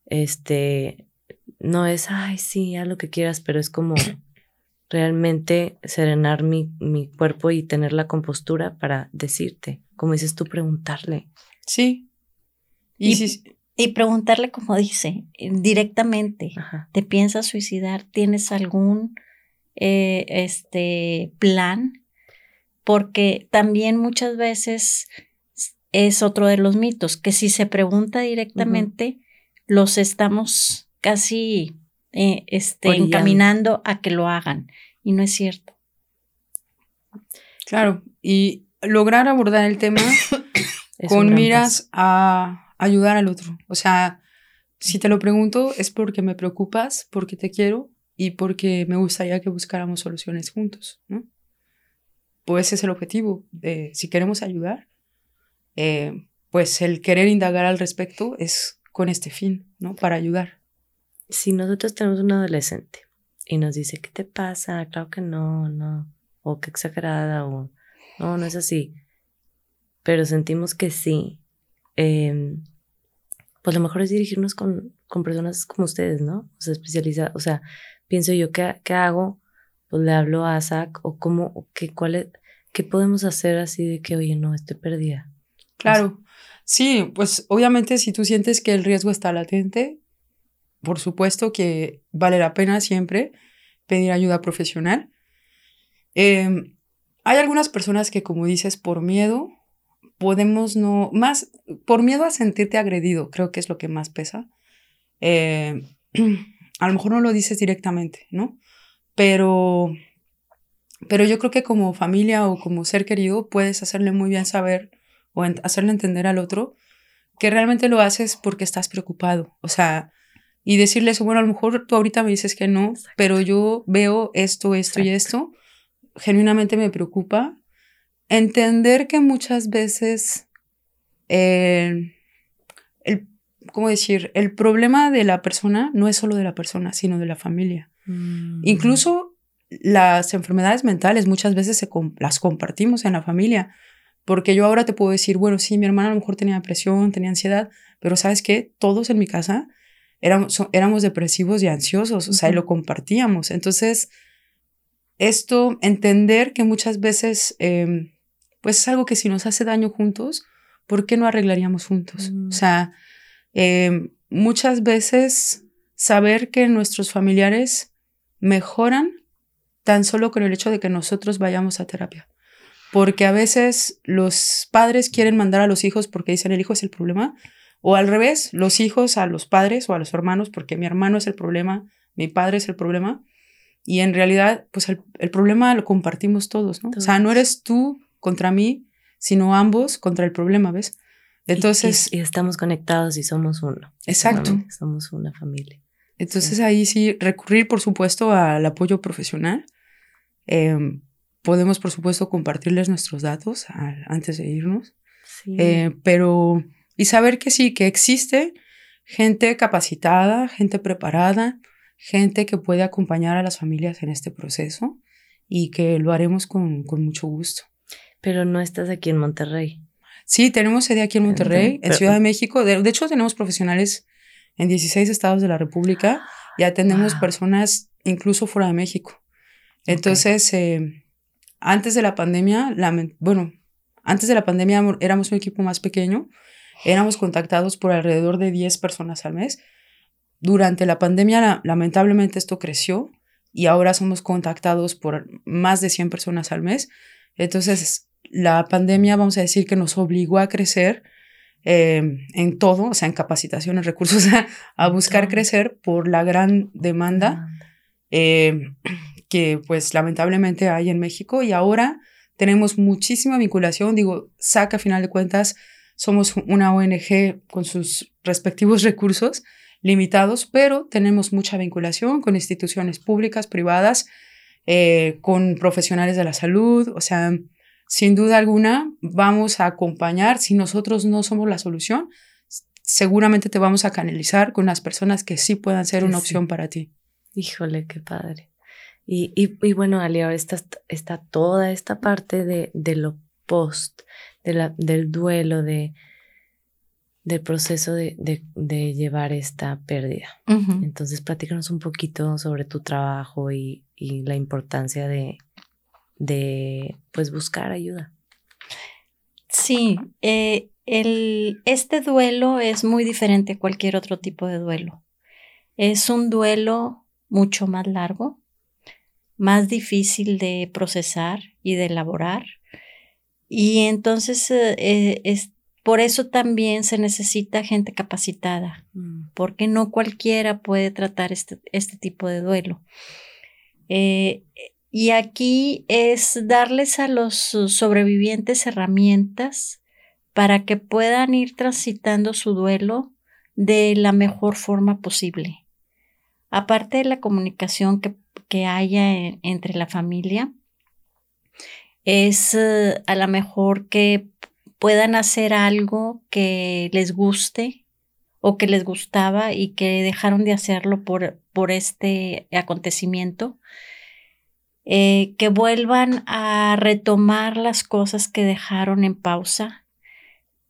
este, no es, ay, sí, haz lo que quieras, pero es como realmente serenar mi, mi cuerpo y tener la compostura para decirte, como dices tú, preguntarle. Sí. Y, si, y preguntarle como dice, eh, directamente, ¿te piensas suicidar? ¿Tienes algún eh, este, plan? Porque también muchas veces es otro de los mitos, que si se pregunta directamente, los estamos casi eh, este, encaminando a que lo hagan. Y no es cierto. Claro, y lograr abordar el tema con miras a ayudar al otro. O sea, si te lo pregunto es porque me preocupas, porque te quiero y porque me gustaría que buscáramos soluciones juntos, ¿no? Pues ese es el objetivo. Si queremos ayudar, eh, pues el querer indagar al respecto es con este fin, ¿no? Para ayudar. Si nosotros tenemos un adolescente y nos dice, ¿qué te pasa? Claro que no, no. O qué exagerada, o no, no es así. Pero sentimos que sí. Em, pues lo mejor es dirigirnos con, con personas como ustedes, ¿no? O sea, especializadas. O sea, pienso yo, ¿qué, qué hago? Pues le hablo a Zach, o cómo, o qué, cuál es, qué podemos hacer así de que, oye, no, estoy perdida. Claro. Sí, pues obviamente si tú sientes que el riesgo está latente, por supuesto que vale la pena siempre pedir ayuda profesional. Em, hay algunas personas que, como dices, por miedo, podemos no, más, por miedo a sentirte agredido, creo que es lo que más pesa. Em, a lo mejor no lo dices directamente, ¿no? Pero, pero yo creo que como familia o como ser querido puedes hacerle muy bien saber o hacerle entender al otro que realmente lo haces porque estás preocupado. O sea, y decirle eso, bueno, a lo mejor tú ahorita me dices que no, pero yo veo esto, esto y esto, genuinamente me preocupa. Entender que muchas veces, eh, el, ¿cómo decir? El problema de la persona no es solo de la persona, sino de la familia. Mm. Incluso las enfermedades mentales muchas veces se las compartimos en la familia. Porque yo ahora te puedo decir, bueno, sí, mi hermana a lo mejor tenía depresión, tenía ansiedad, pero ¿sabes qué? Todos en mi casa éramos, éramos depresivos y ansiosos, o sea, y lo compartíamos. Entonces, esto, entender que muchas veces, em, pues es algo que si nos hace daño juntos, ¿por qué no arreglaríamos juntos? O mm. sea, em, muchas veces saber que nuestros familiares mejoran tan solo con el hecho de que nosotros vayamos a terapia porque a veces los padres quieren mandar a los hijos porque dicen el hijo es el problema, o al revés, los hijos a los padres o a los hermanos porque mi hermano es el problema, mi padre es el problema, y en realidad, pues el, problema lo compartimos todos, ¿no? O sea, no eres tú contra mí, sino ambos contra el problema, ¿ves? Entonces... Y, estamos conectados y somos uno. Exacto. Somos una familia. Entonces ahí sí, recurrir, por supuesto, al apoyo profesional. Eh, Podemos, por supuesto, compartirles nuestros datos antes de irnos. Eh, pero, y saber que sí, que existe gente capacitada, gente preparada, gente que puede acompañar a las familias en este proceso y que lo haremos con, con mucho gusto. Pero no estás aquí en Monterrey. Sí, tenemos sede aquí en Monterrey, en Ciudad de México. De, hecho, tenemos profesionales en 16 estados de la República y atendemos personas incluso fuera de México. Entonces, eh, antes de la pandemia, bueno, antes de la pandemia éramos un equipo más pequeño, éramos contactados por alrededor de 10 personas al mes. Durante la pandemia, lamentablemente, esto creció y ahora somos contactados por más de 100 personas al mes. Entonces, la pandemia, vamos a decir que nos obligó a crecer em, en todo, o sea, en capacitación, en recursos, a, buscar crecer por la gran demanda. Eh, que pues lamentablemente hay en México. Y ahora tenemos muchísima vinculación, digo, saca a final de cuentas, somos una ONG con sus respectivos recursos limitados, pero tenemos mucha vinculación con instituciones públicas, privadas, eh, con profesionales de la salud, o sea, sin duda alguna vamos a acompañar, si nosotros no somos la solución, seguramente te vamos a canalizar con las personas que sí puedan ser una opción para ti. Híjole, qué padre. Y, y, bueno, Ali, ahora está, está toda esta parte de, de lo post, de la, del duelo, de, del proceso de, de, llevar esta pérdida. Entonces, platícanos un poquito sobre tu trabajo y, y la importancia de, de pues, buscar ayuda. Sí, eh, el, este duelo es muy diferente a cualquier otro tipo de duelo. Es un duelo mucho más largo, más difícil de procesar y de elaborar. Y entonces eh, eh, es, por eso también se necesita gente capacitada, mm. porque no cualquiera puede tratar este, este tipo de duelo. Eh, Y aquí es darles a los sobrevivientes herramientas para que puedan ir transitando su duelo de la mejor forma posible. Aparte de la comunicación que, haya entre la familia, es eh, a lo mejor que puedan hacer algo que les guste o que les gustaba y que dejaron de hacerlo por, por este acontecimiento eh, que vuelvan a retomar las cosas que dejaron en pausa.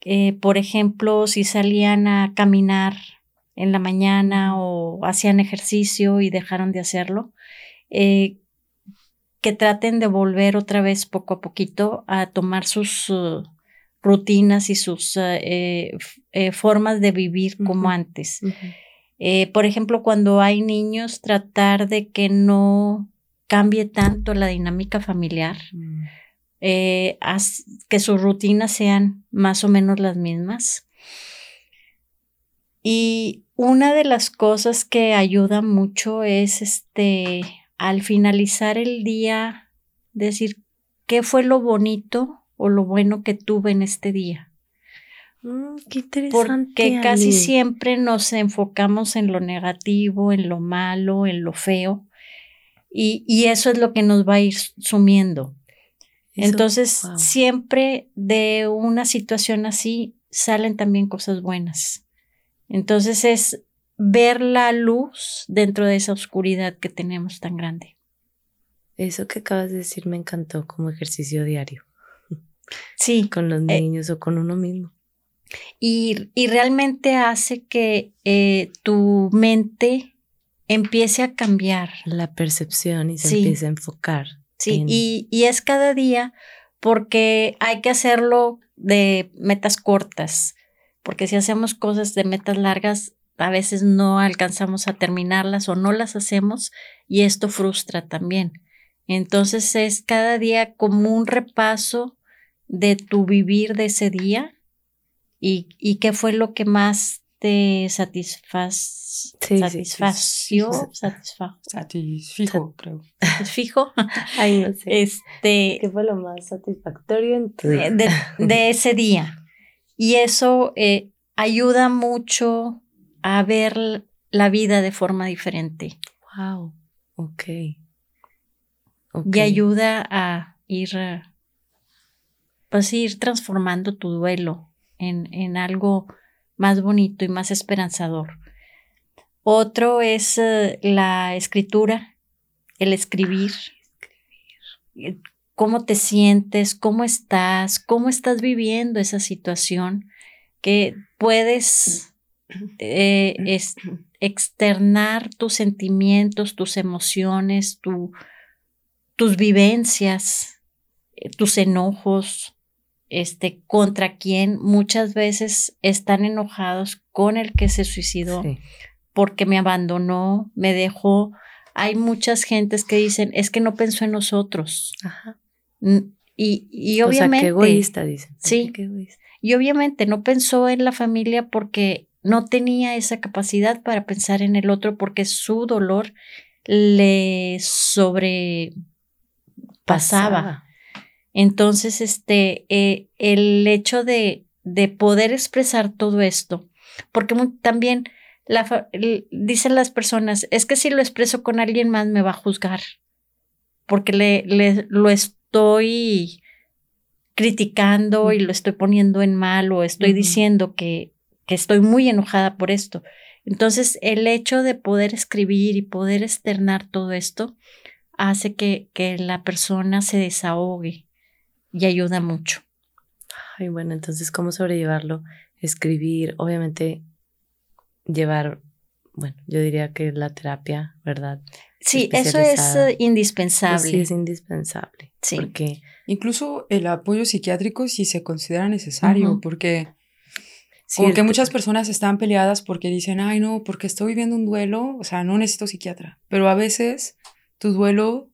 Eh, por ejemplo, si salían a caminar en la mañana o hacían ejercicio y dejaron de hacerlo, eh, que traten de volver otra vez poco a poquito a tomar sus uh, rutinas y sus formas de vivir como antes. por ejemplo, cuando hay niños, tratar de que no cambie tanto la dinámica familiar, mm. eh, que sus rutinas sean más o menos las mismas. Y una de las cosas que ayuda mucho es este, al finalizar el día, decir qué fue lo bonito o lo bueno que tuve en este día. Mm, qué interesante. Porque casi siempre nos enfocamos en lo negativo, en lo malo, en lo feo. Y, eso es lo que nos va a ir sumiendo. Entonces, siempre de una situación así salen también cosas buenas. Entonces es ver la luz dentro de esa oscuridad que tenemos tan grande. Eso que acabas de decir me encantó como ejercicio diario. Sí. con los eh, niños o con uno mismo. Y, realmente hace que eh, tu mente empiece a cambiar. La percepción y se empiece a enfocar. Sí, y, y es cada día porque hay que hacerlo de metas cortas, porque si hacemos cosas de metas largas, a veces no alcanzamos a terminarlas o no las hacemos y esto frustra también. Entonces es cada día como un repaso de tu vivir de ese día y, y qué fue lo que más te satisfaz, satisfació, satisfijo, creo. Satisfijo. Ay, no sé. Este, ¿Qué fue lo más satisfactorio en tu de, de, ese día? Y eso eh, ayuda mucho a ver la vida de forma diferente. Wow, ok. Y ayuda a ir, pues ir transformando tu duelo en, en algo más bonito y más esperanzador. Otro es eh, la escritura, el escribir. Eh, ¿Cómo te sientes? ¿Cómo estás? ¿Cómo estás viviendo esa situación? Que puedes eh, externar tus sentimientos, tus emociones, tus vivencias, tus enojos, este, contra quien muchas veces están enojados con el que se suicidó porque me abandonó, me dejó. Hay muchas gentes que dicen, es que no pensó en nosotros. Ajá. Y, y obviamente... O qué egoísta, dicen. Sí. Y obviamente no pensó en la familia porque no tenía esa capacidad para pensar en el otro porque su dolor le sobrepasaba. Entonces, este, eh, el hecho de, de, poder expresar todo esto, porque también la, dicen las personas, es que si lo expreso con alguien más me va a juzgar, porque le, le lo estoy criticando y lo estoy poniendo en mal o estoy diciendo que, que estoy muy enojada por esto. Entonces, el hecho de poder escribir y poder externar todo esto hace que, que la persona se desahogue y ayuda mucho. Ay, bueno, entonces, ¿cómo sobrellevarlo? Escribir, obviamente, llevar, bueno, yo diría que la terapia, ¿verdad? Sí, eso es indispensable. sí, es indispensable. Sí. Porque incluso el apoyo psiquiátrico si se considera necesario, porque porque muchas personas están peleadas porque dicen, ay, no, porque estoy viviendo un duelo, o sea, no necesito psiquiatra. Pero a veces tu duelo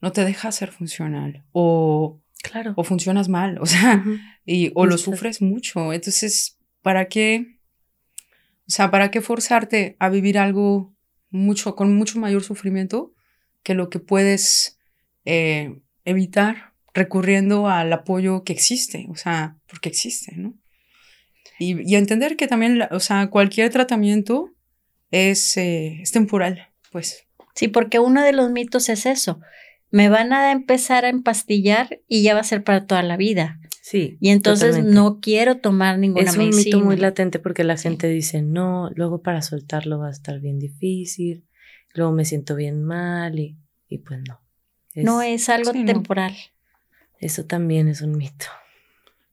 no te deja ser funcional o Claro. O funcionas mal, o sea, y, o lo sufres mucho. Entonces, ¿para qué? O sea, ¿para qué forzarte a vivir algo mucho, con mucho mayor sufrimiento que lo que puedes eh, evitar recurriendo al apoyo que existe, o sea, porque existe, ¿no? Y, entender que también, o sea, cualquier tratamiento es, eh, es temporal, pues. Sí, porque uno de los mitos es eso. Me van a empezar a empastillar y ya va a ser para toda la vida. Sí. Y entonces no quiero tomar ninguna medicina. Es un mito muy latente porque la gente dice, no, luego para soltarlo va a estar bien difícil, luego me siento bien mal y, y pues no. no es algo temporal. Eso también es un mito.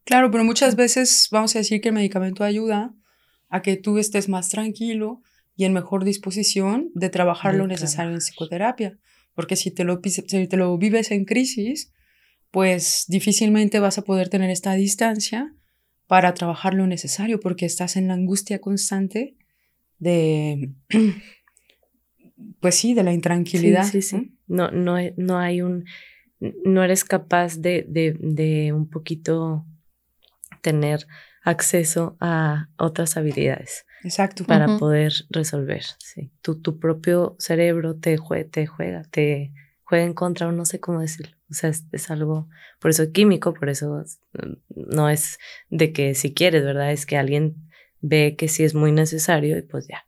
Claro, pero muchas veces vamos a decir que el medicamento ayuda a que tú estés más tranquilo y en mejor disposición de trabajar lo necesario en psicoterapia. Porque si te, lo, si te lo vives en crisis, pues difícilmente vas a poder tener esta distancia para trabajar lo necesario, porque estás en la angustia constante de, pues sí, de la intranquilidad. Sí, sí, ¿no? No, no, hay un, no eres capaz de, de, de un poquito tener acceso a otras habilidades. Exacto. Para poder resolver. Sí. Tu, tu propio cerebro te, te juega, te juega en contra o no sé cómo decirlo. O sea, es, algo, por eso químico, por eso no es de que si quieres, ¿verdad? Es que alguien ve que sí es muy necesario y pues ya.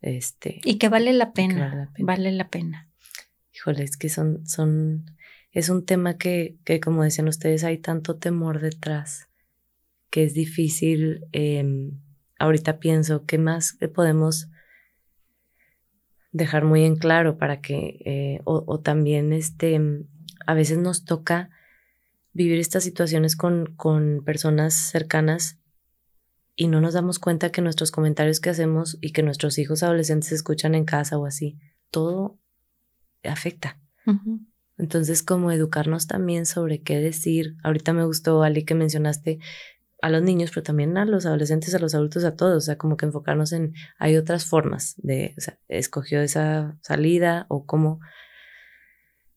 Este, y que vale la pena, vale la pena. Híjole, es que son, son, es un tema que, que como decían ustedes, hay tanto temor detrás que es difícil. Em, ahorita pienso, ¿qué más podemos dejar muy en claro para que, eh, o, o, también este, a veces nos toca vivir estas situaciones con, con personas cercanas y no nos damos cuenta que nuestros comentarios que hacemos y que nuestros hijos adolescentes escuchan en casa o así, todo afecta. Entonces, como educarnos también sobre qué decir. Ahorita me gustó, Ali, que mencionaste a los niños, pero también a los adolescentes, a los adultos, a todos. O sea, como que enfocarnos en, hay otras formas de, o sea, escogió esa salida o cómo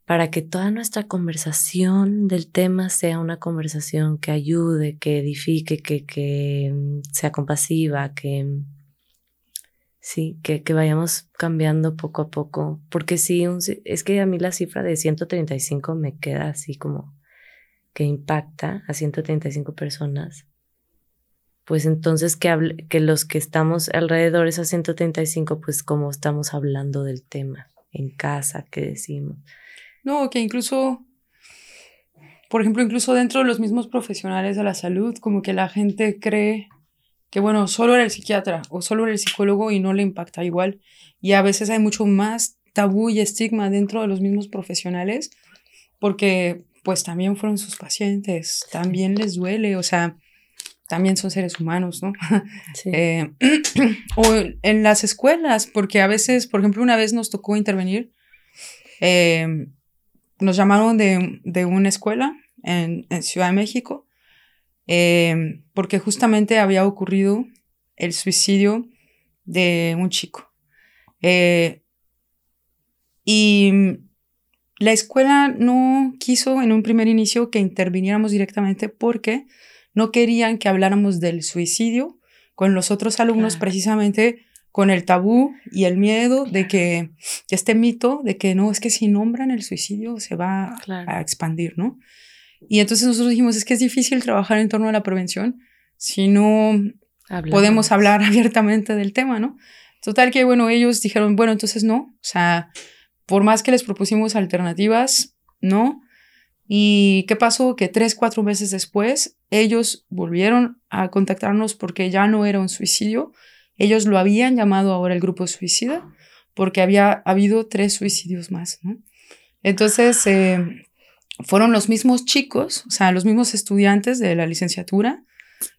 para que toda nuestra conversación del tema sea una conversación que ayude, que edifique, que, que mm, sea compasiva, que sí, que, que, vayamos cambiando poco a poco. Porque sí, es que a mí la cifra de 135 me queda así como que impacta a 135 personas. Pues entonces que, que los que estamos alrededor de esas 135, pues como estamos hablando del tema en casa, ¿qué decimos? No, que incluso, por ejemplo, incluso dentro de los mismos profesionales de la salud, como que la gente cree que, bueno, solo era el psiquiatra o solo era el psicólogo y no le impacta igual. Y a veces hay mucho más tabú y estigma dentro de los mismos profesionales porque pues también fueron sus pacientes, también les duele, o sea, también son seres humanos, ¿no? Sí. Eh, o en las escuelas, porque a veces, por ejemplo, una vez nos tocó intervenir eh, nos llamaron de, una escuela en, Ciudad de México em, porque justamente había ocurrido el suicidio de un chico. Eh, y la escuela no quiso en un primer inicio que interviniéramos directamente porque no querían que habláramos del suicidio con los otros alumnos precisamente con el tabú y el miedo de que este mito de que no, es que si nombran el suicidio se va a expandir, ¿no? Y entonces nosotros dijimos, es que es difícil trabajar en torno a la prevención si no podemos hablar abiertamente del tema, ¿no? Total que, bueno, ellos dijeron, bueno, entonces no, o sea, por más que les propusimos alternativas, no. ¿Y qué pasó? Que tres, cuatro meses después, ellos volvieron a contactarnos porque ya no era un suicidio, ellos lo habían llamado ahora el grupo suicida porque había habido tres suicidios más, ¿no? Entonces, eh, fueron los mismos chicos, o sea, los mismos estudiantes de la licenciatura,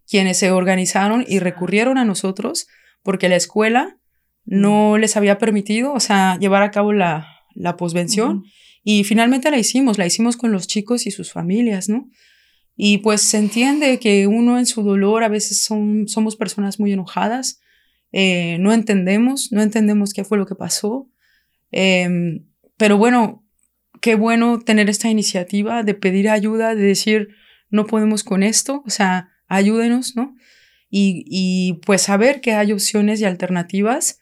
quienes se organizaron y recurrieron a nosotros porque la escuela no les había permitido, o sea, llevar a cabo la, la posvención. Y finalmente la hicimos, la hicimos con los chicos y sus familias, ¿no? Y pues se entiende que uno en su dolor a veces son, somos personas muy enojadas, eh, no entendemos, no entendemos qué fue lo que pasó. Em, pero bueno, qué bueno tener esta iniciativa de pedir ayuda, de decir, no podemos con esto, o sea, ayúdenos, ¿no? Y, y pues saber que hay opciones y alternativas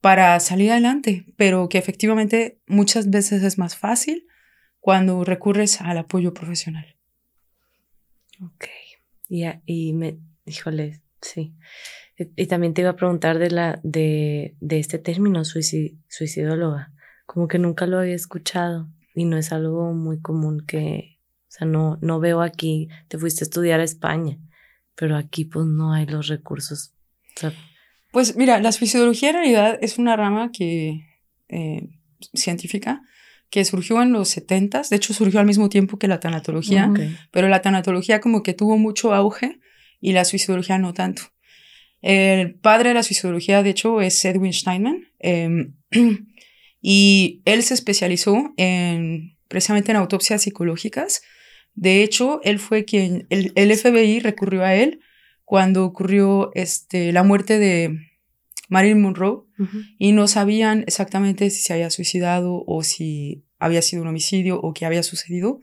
para salir adelante, pero que efectivamente muchas veces es más fácil cuando recurres al apoyo profesional. Ok. Y, y me, híjole, sí. Y, también te iba a preguntar de, la, de, de este término, suicidóloga. Como que nunca lo había escuchado y no es algo muy común que, o sea, no, no veo aquí, te fuiste a estudiar a España, pero aquí pues no hay los recursos. Pues mira, la suicidología en realidad es una rama que, eh, científica que surgió en los 70 de hecho surgió al mismo tiempo que la tanatología, pero la tanatología como que tuvo mucho auge y la suicidología no tanto. El padre de la suicidología, de hecho, es Edwin Steinman, em, y él se especializó en precisamente en autopsias psicológicas. De hecho, él fue quien, el, el FBI recurrió a él cuando ocurrió este, la muerte de Marilyn Monroe y no sabían exactamente si se había suicidado o si había sido un homicidio o qué había sucedido.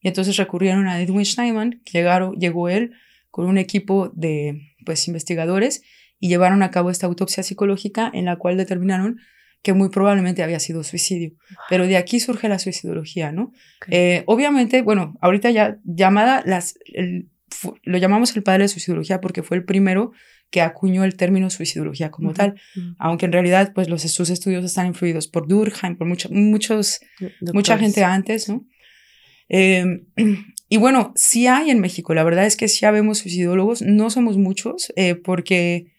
Y entonces recurrieron a Edwin Steinman, llegaron, llegó él con un equipo de pues, investigadores y llevaron a cabo esta autopsia psicológica en la cual determinaron que muy probablemente había sido suicidio. Pero de aquí surge la suicidología, ¿no? Eh, obviamente, bueno, ahorita ya llamada, las, lo llamamos el padre de suicidología porque fue el primero que acuñó el término suicidología como tal, aunque en realidad pues los, sus estudios están influidos por Durkheim, por mucho, muchos, mucha gente antes, ¿no? Em, y bueno, sí hay en México, la verdad es que sí habemos suicidólogos, no somos muchos, eh, porque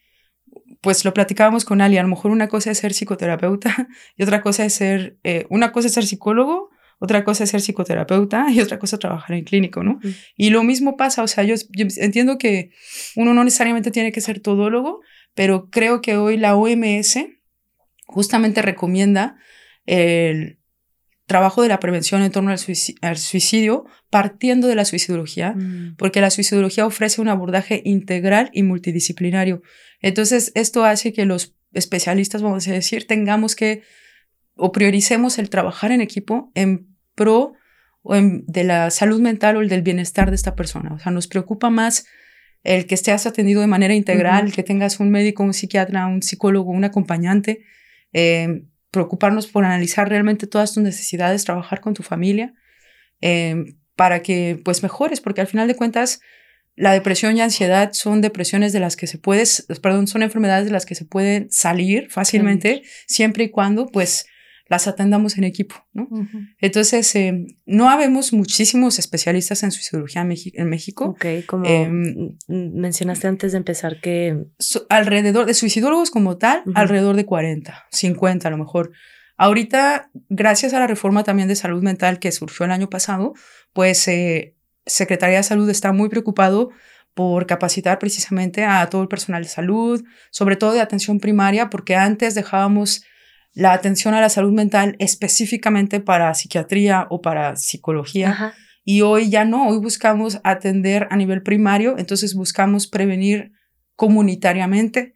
pues lo platicábamos con Ali, a lo mejor una cosa es ser psicoterapeuta y otra cosa es ser, eh, una cosa es ser psicólogo otra cosa es ser psicoterapeuta y otra cosa es trabajar en clínico, ¿no? Y lo mismo pasa, o sea, yo, entiendo que uno no necesariamente tiene que ser todólogo, pero creo que hoy la OMS justamente recomienda el trabajo de la prevención en torno al suicidio, partiendo de la suicidología, mm. porque la suicidología ofrece un abordaje integral y multidisciplinario. Entonces, esto hace que los especialistas, vamos a decir, tengamos que o prioricemos el trabajar en equipo en pro o de la salud mental o el del bienestar de esta persona. O sea, nos preocupa más el que estés atendido de manera integral, que tengas un médico, un psiquiatra, un psicólogo, un acompañante, eh, preocuparnos por analizar realmente todas tus necesidades, trabajar con tu familia, eh, para que pues mejores, porque al final de cuentas la depresión y ansiedad son depresiones de las que se puede, perdón, son enfermedades de las que se pueden salir fácilmente, siempre y cuando pues las atendamos en equipo, ¿no? Entonces, eh, no habemos muchísimos especialistas en suicidología en México. Ok, como em, mencionaste antes de empezar que... alrededor de suicidólogos como tal, alrededor de 40, 50 a lo mejor. Ahorita, gracias a la reforma también de salud mental que surgió el año pasado, pues eh, Secretaría de Salud está muy preocupado por capacitar precisamente a todo el personal de salud, sobre todo de atención primaria, porque antes dejábamos la atención a la salud mental específicamente para psiquiatría o para psicología. Y hoy ya no, hoy buscamos atender a nivel primario, entonces buscamos prevenir comunitariamente.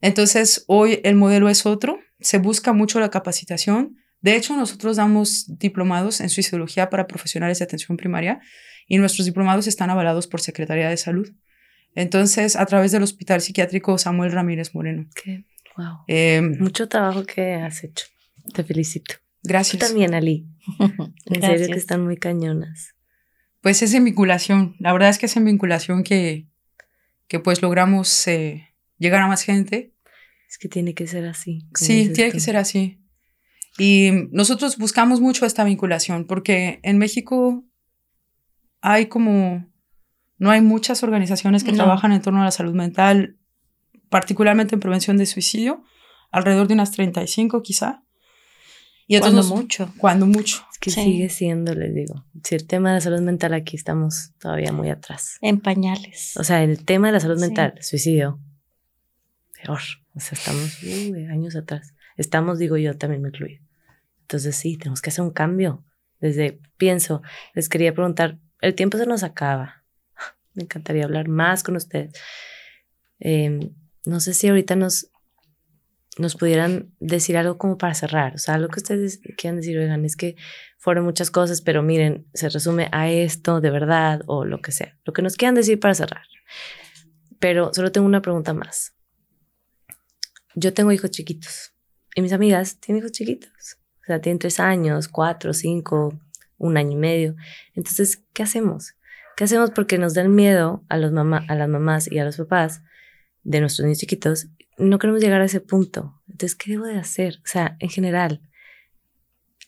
Entonces, hoy el modelo es otro, se busca mucho la capacitación. De hecho, nosotros damos diplomados en suicidología para profesionales de atención primaria y nuestros diplomados están avalados por Secretaría de Salud. Entonces, a través del Hospital Psiquiátrico Samuel Ramírez Moreno. Wow. Em, Mucho trabajo que has hecho. Te felicito. Gracias. Tú también, Ali. en serio que están muy cañonas. Pues es en vinculación. La verdad es que es en vinculación que, que pues logramos eh, llegar a más gente. Es que tiene que ser así. Sí, tiene que ser así. Y nosotros buscamos mucho esta vinculación porque en México hay como, no hay muchas organizaciones que trabajan en torno a la salud mental particularmente en prevención de suicidio, alrededor de unas 35 quizá. Y cuando mucho. Cuando mucho. Es que sigue siendo, les digo. Si el tema de la salud mental aquí estamos todavía muy atrás. En pañales. O sea, el tema de la salud mental, suicidio, peor. O sea, estamos años atrás. Estamos, digo yo, también me incluyo. Entonces sí, tenemos que hacer un cambio. Desde, pienso, les quería preguntar, el tiempo se nos acaba. Me encantaría hablar más con ustedes. Eh, no sé si ahorita nos, nos pudieran decir algo como para cerrar. O sea, lo que ustedes quieran decir, oigan, es que fueron muchas cosas, pero miren, se resume a esto de verdad o lo que sea. Lo que nos quieran decir para cerrar. Pero solo tengo una pregunta más. Yo tengo hijos chiquitos y mis amigas tienen hijos chiquitos. O sea, tienen tres años, cuatro, cinco, un año y medio. Entonces, ¿qué hacemos? ¿Qué hacemos? Porque nos dan miedo a, los mamá, a las mamás y a los papás de nuestros niños chiquitos. No queremos llegar a ese punto. Entonces, ¿qué debo de hacer? O sea, en general,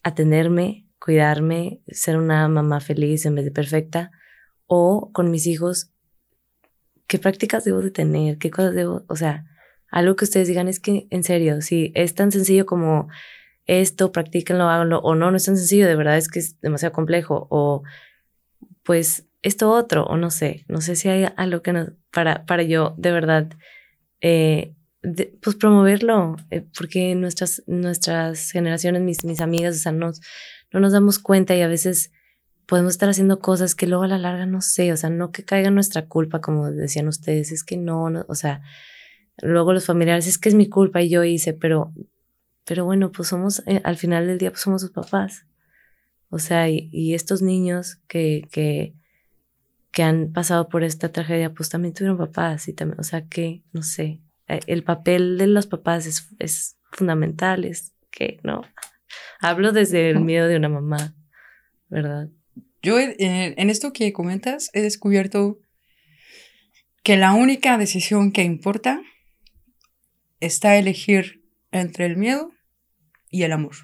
atenderme, cuidarme, ser una mamá feliz en vez de perfecta, o con mis hijos, ¿qué prácticas debo de tener? ¿Qué cosas debo? O sea, algo que ustedes digan es que, en serio, si es tan sencillo como esto, practíquenlo, háganlo, o no, no es tan sencillo, de verdad es que es demasiado complejo, o pues esto otro, o no sé, no sé si hay algo que nos, para, para yo de verdad, eh, pues promoverlo, eh, porque nuestras, nuestras generaciones, mis, mis amigas, o sea, nos, no nos damos cuenta y a veces podemos estar haciendo cosas que luego a la larga no sé, o sea, no que caiga nuestra culpa, como decían ustedes, es que no, no o sea, luego los familiares, es que es mi culpa y yo hice, pero, pero bueno, pues somos, eh, al final del día, pues somos sus papás. O sea, y, y estos niños que, que, que han pasado por esta tragedia, pues también tuvieron papás y también, o sea que, no sé, eh, el papel de los papás es, es fundamental, es que, ¿no? Hablo desde el miedo de una mamá, ¿verdad? Yo en esto que comentas he descubierto que la única decisión que importa está elegir entre el miedo y el amor.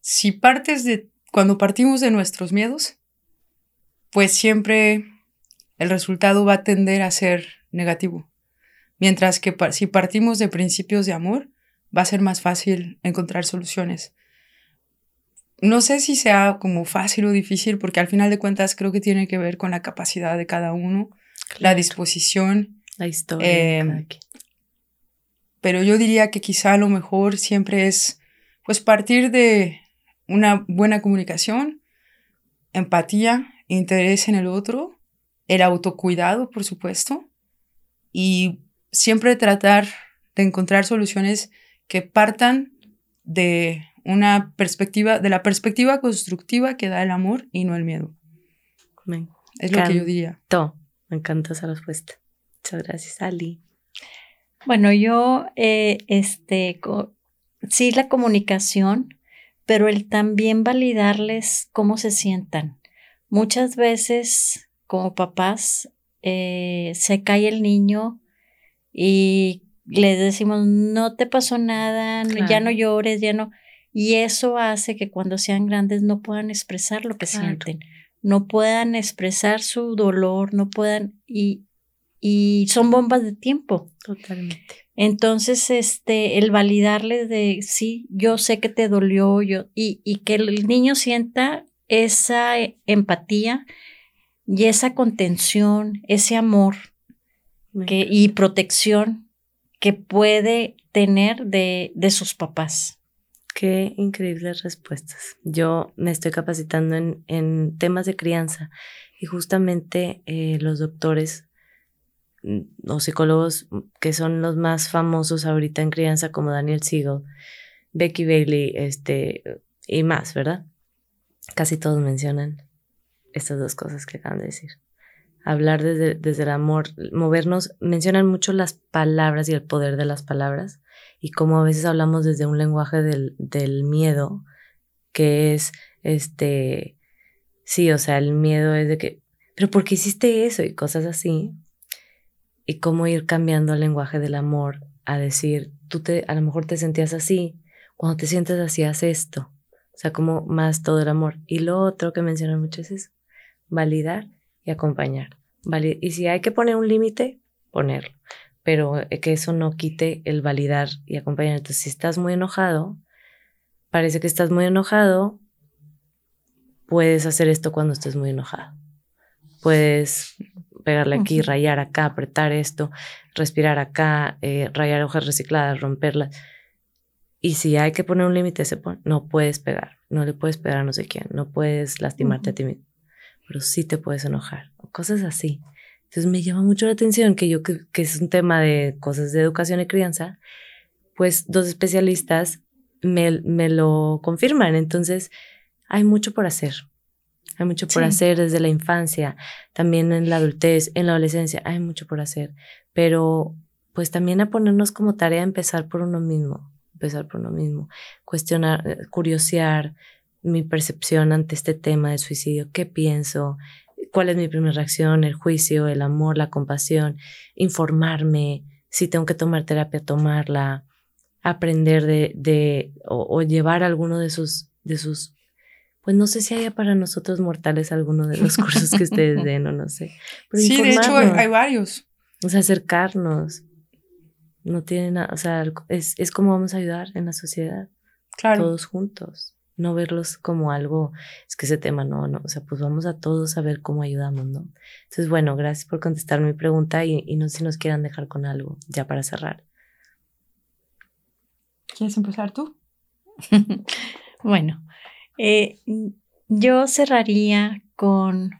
Si partes de, cuando partimos de nuestros miedos, pues siempre el resultado va a tender a ser negativo. Mientras que si partimos de principios de amor, va a ser más fácil encontrar soluciones. No sé si sea como fácil o difícil, porque al final de cuentas creo que tiene que ver con la capacidad de cada uno, la disposición. La historia. Em, pero yo diría que quizá lo mejor siempre es pues partir de una buena comunicación, empatía, interés en el otro, el autocuidado, por supuesto, y siempre tratar de encontrar soluciones que partan de una perspectiva, de la perspectiva constructiva que da el amor y no el miedo. es lo que yo diría. Me encanta esa respuesta. Muchas gracias, Ali. Bueno, yo, eh, este, sí la comunicación, pero el también validarles cómo se sientan. Muchas veces, como papás, eh, se cae el niño y le decimos, no te pasó nada, ya no llores, ya no. Y eso hace que cuando sean grandes no puedan expresar lo que sienten, no puedan expresar su dolor, no puedan, y, y son bombas de tiempo. Totalmente. Entonces, este, el validarles de, sí, yo sé que te dolió, yo, y, y que el niño sienta esa empatía y esa contención, ese amor que, y protección que puede tener de, de sus papás. Qué increíbles respuestas. Yo me estoy capacitando en, en temas de crianza y justamente eh, los doctores o psicólogos que son los más famosos ahorita en crianza como Daniel Siegel, Becky Bailey, este y más, ¿verdad? Casi todos mencionan estas dos cosas que acaban de decir hablar desde, desde el amor, movernos, mencionan mucho las palabras y el poder de las palabras y cómo a veces hablamos desde un lenguaje del, del miedo, que es este, sí, o sea, el miedo es de que, pero ¿por qué hiciste eso? Y cosas así. Y cómo ir cambiando el lenguaje del amor a decir, tú te, a lo mejor te sentías así, cuando te sientes así, haz esto. O sea, como más todo el amor. Y lo otro que mencionan mucho es validar y acompañar. ¿vale? Y si hay que poner un límite, ponerlo. Pero eh, que eso no quite el validar y acompañar. Entonces, si estás muy enojado, parece que estás muy enojado, puedes hacer esto cuando estés muy enojado. Puedes pegarle aquí, rayar acá, apretar esto, respirar acá, eh, rayar hojas recicladas, romperlas. Y si hay que poner un límite, se pone, no puedes pegar, no le puedes pegar a no sé quién, no puedes lastimarte a ti mismo pero sí te puedes enojar, o cosas así. Entonces me llama mucho la atención que yo, que, es un tema de cosas de educación y crianza, pues dos especialistas me, me lo confirman. Entonces hay mucho por hacer. Hay mucho por hacer desde la infancia, también en la adultez, en la adolescencia, hay mucho por hacer. Pero pues también a ponernos como tarea empezar por uno mismo, empezar por uno mismo, cuestionar, eh, curiosear, mi percepción ante este tema de suicidio, qué pienso, cuál es mi primera reacción, el juicio, el amor, la compasión, informarme, si tengo que tomar terapia, tomarla, aprender de, de o, llevar alguno de sus, de sus, pues no sé si haya para nosotros mortales alguno de los cursos que ustedes den o no sé. sí, de hecho hay, varios. O sea, acercarnos. No tiene nada, o sea, es, es como vamos a ayudar en la sociedad. Claro. Todos juntos no verlos como algo, es que ese tema no, no, o sea, pues vamos a todos a ver cómo ayudamos, ¿no? Entonces, bueno, gracias por contestar mi pregunta y, no sé si nos quieran dejar con algo ya para cerrar. ¿Quieres empezar tú? bueno, eh, yo cerraría con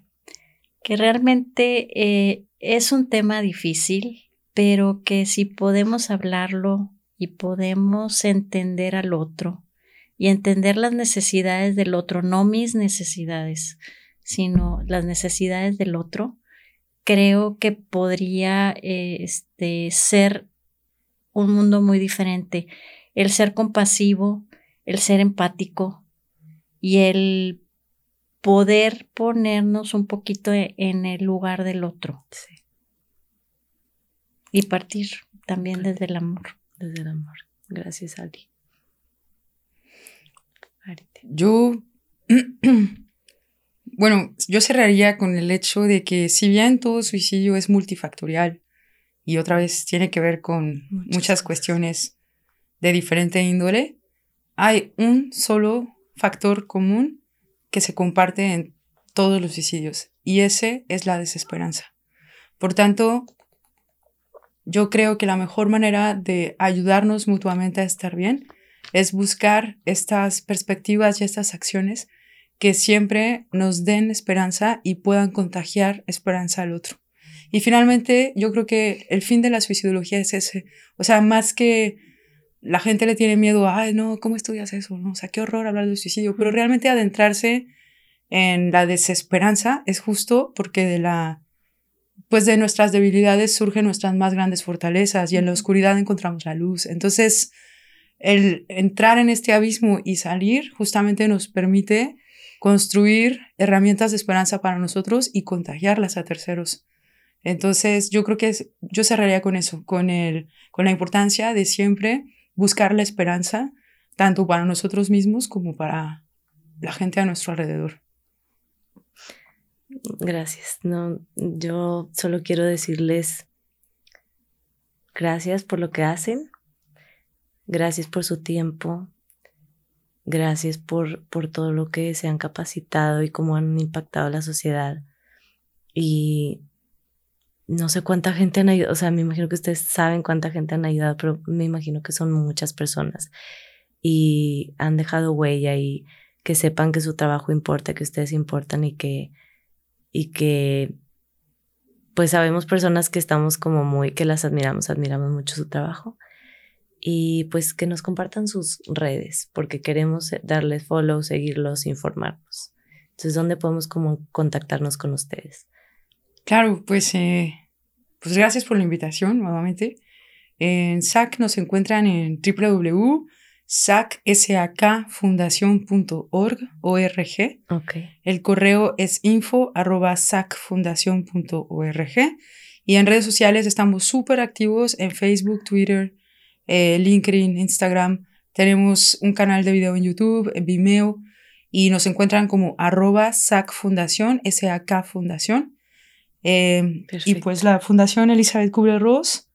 que realmente eh, es un tema difícil, pero que si podemos hablarlo y podemos entender al otro, y entender las necesidades del otro, no mis necesidades, sino las necesidades del otro, creo que podría este, ser un mundo muy diferente. El ser compasivo, el ser empático y el poder ponernos un poquito e, en el lugar del otro. Y partir también desde el amor. Desde el amor. Gracias, Ali. Yo, bueno, yo cerraría con el hecho de que si bien todo suicidio es multifactorial y otra vez tiene que ver con muchas, cuestiones de diferente índole, hay un solo factor común que se comparte en todos los suicidios y ese es la desesperanza. Por tanto, yo creo que la mejor manera de ayudarnos mutuamente a estar bien es buscar estas perspectivas y estas acciones que siempre nos den esperanza y puedan contagiar esperanza al otro. Y finalmente, yo creo que el fin de la suicidología es ese. O sea, más que la gente le tiene miedo, ay, no, ¿cómo estudias eso? No, o sea, qué horror hablar de suicidio. Pero realmente adentrarse en la desesperanza es justo porque de la pues de nuestras debilidades surgen nuestras más grandes fortalezas y en la oscuridad encontramos la luz. Entonces, el entrar en este abismo y salir justamente nos permite construir herramientas de esperanza para nosotros y contagiarlas a terceros. Entonces, yo creo que yo cerraría con eso, con, el, con la importancia de siempre buscar la esperanza, tanto para nosotros mismos como para la gente a nuestro alrededor. Gracias. No, yo solo quiero decirles gracias por lo que hacen, Gracias por su tiempo. Gracias por, por todo lo que se han capacitado y cómo han impactado la sociedad. Y no sé cuánta gente han ayudado, o sea, me imagino que ustedes saben cuánta gente han ayudado, pero me imagino que son muchas personas y han dejado huella y que sepan que su trabajo importa, que ustedes importan y que, y que pues sabemos personas que estamos como muy, que las admiramos, admiramos mucho su trabajo y pues que nos compartan sus redes porque queremos darles follow, seguirlos, informarnos. Entonces, ¿dónde podemos como contactarnos con ustedes? Claro, pues, eh, pues gracias por la invitación nuevamente. En SAC nos encuentran en www.sacsacfundacion.org. Okay. El correo es info arroba Y en redes sociales estamos súper activos en Facebook, Twitter, eh, LinkedIn, Instagram. Tenemos un canal de video en YouTube, en Vimeo, y nos encuentran como arroba SAC Fundación, SAK Fundación. Eh, y pues la Fundación Elizabeth Kubler-Ross,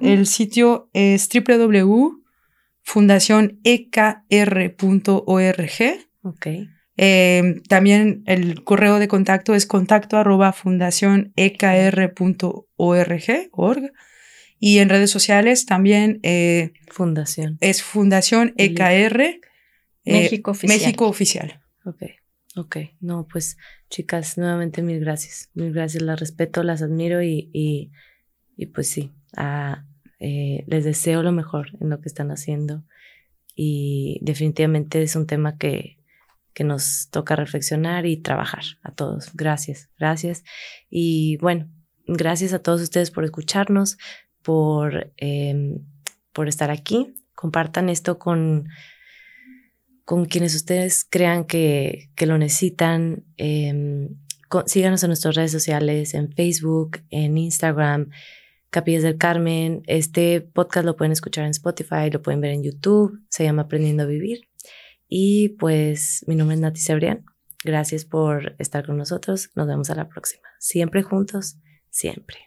el sitio es www.fundacionekr.org. Okay. Eh, también el correo de contacto es contacto arroba fundacionekr.org. Y en redes sociales también. Eh, fundación. Es Fundación EKR. Eh, México Oficial. México Oficial. Ok, ok. No, pues chicas, nuevamente mil gracias. Mil gracias, las respeto, las admiro y, y, pues sí, eh, les deseo lo mejor en lo que están haciendo. Y definitivamente es un tema que, que nos toca reflexionar y trabajar a todos. Gracias, gracias. Y bueno, gracias a todos ustedes por escucharnos por, em, por estar aquí. Compartan esto con, con quienes ustedes crean que, que lo necesitan. Em, síganos en nuestras redes sociales, en Facebook, en Instagram, Capillas del Carmen. Este podcast lo pueden escuchar en Spotify, lo pueden ver en YouTube, se llama Aprendiendo a Vivir. Y pues mi nombre es Nati Cebrián. Gracias por estar con nosotros. Nos vemos a la próxima. Siempre juntos, siempre.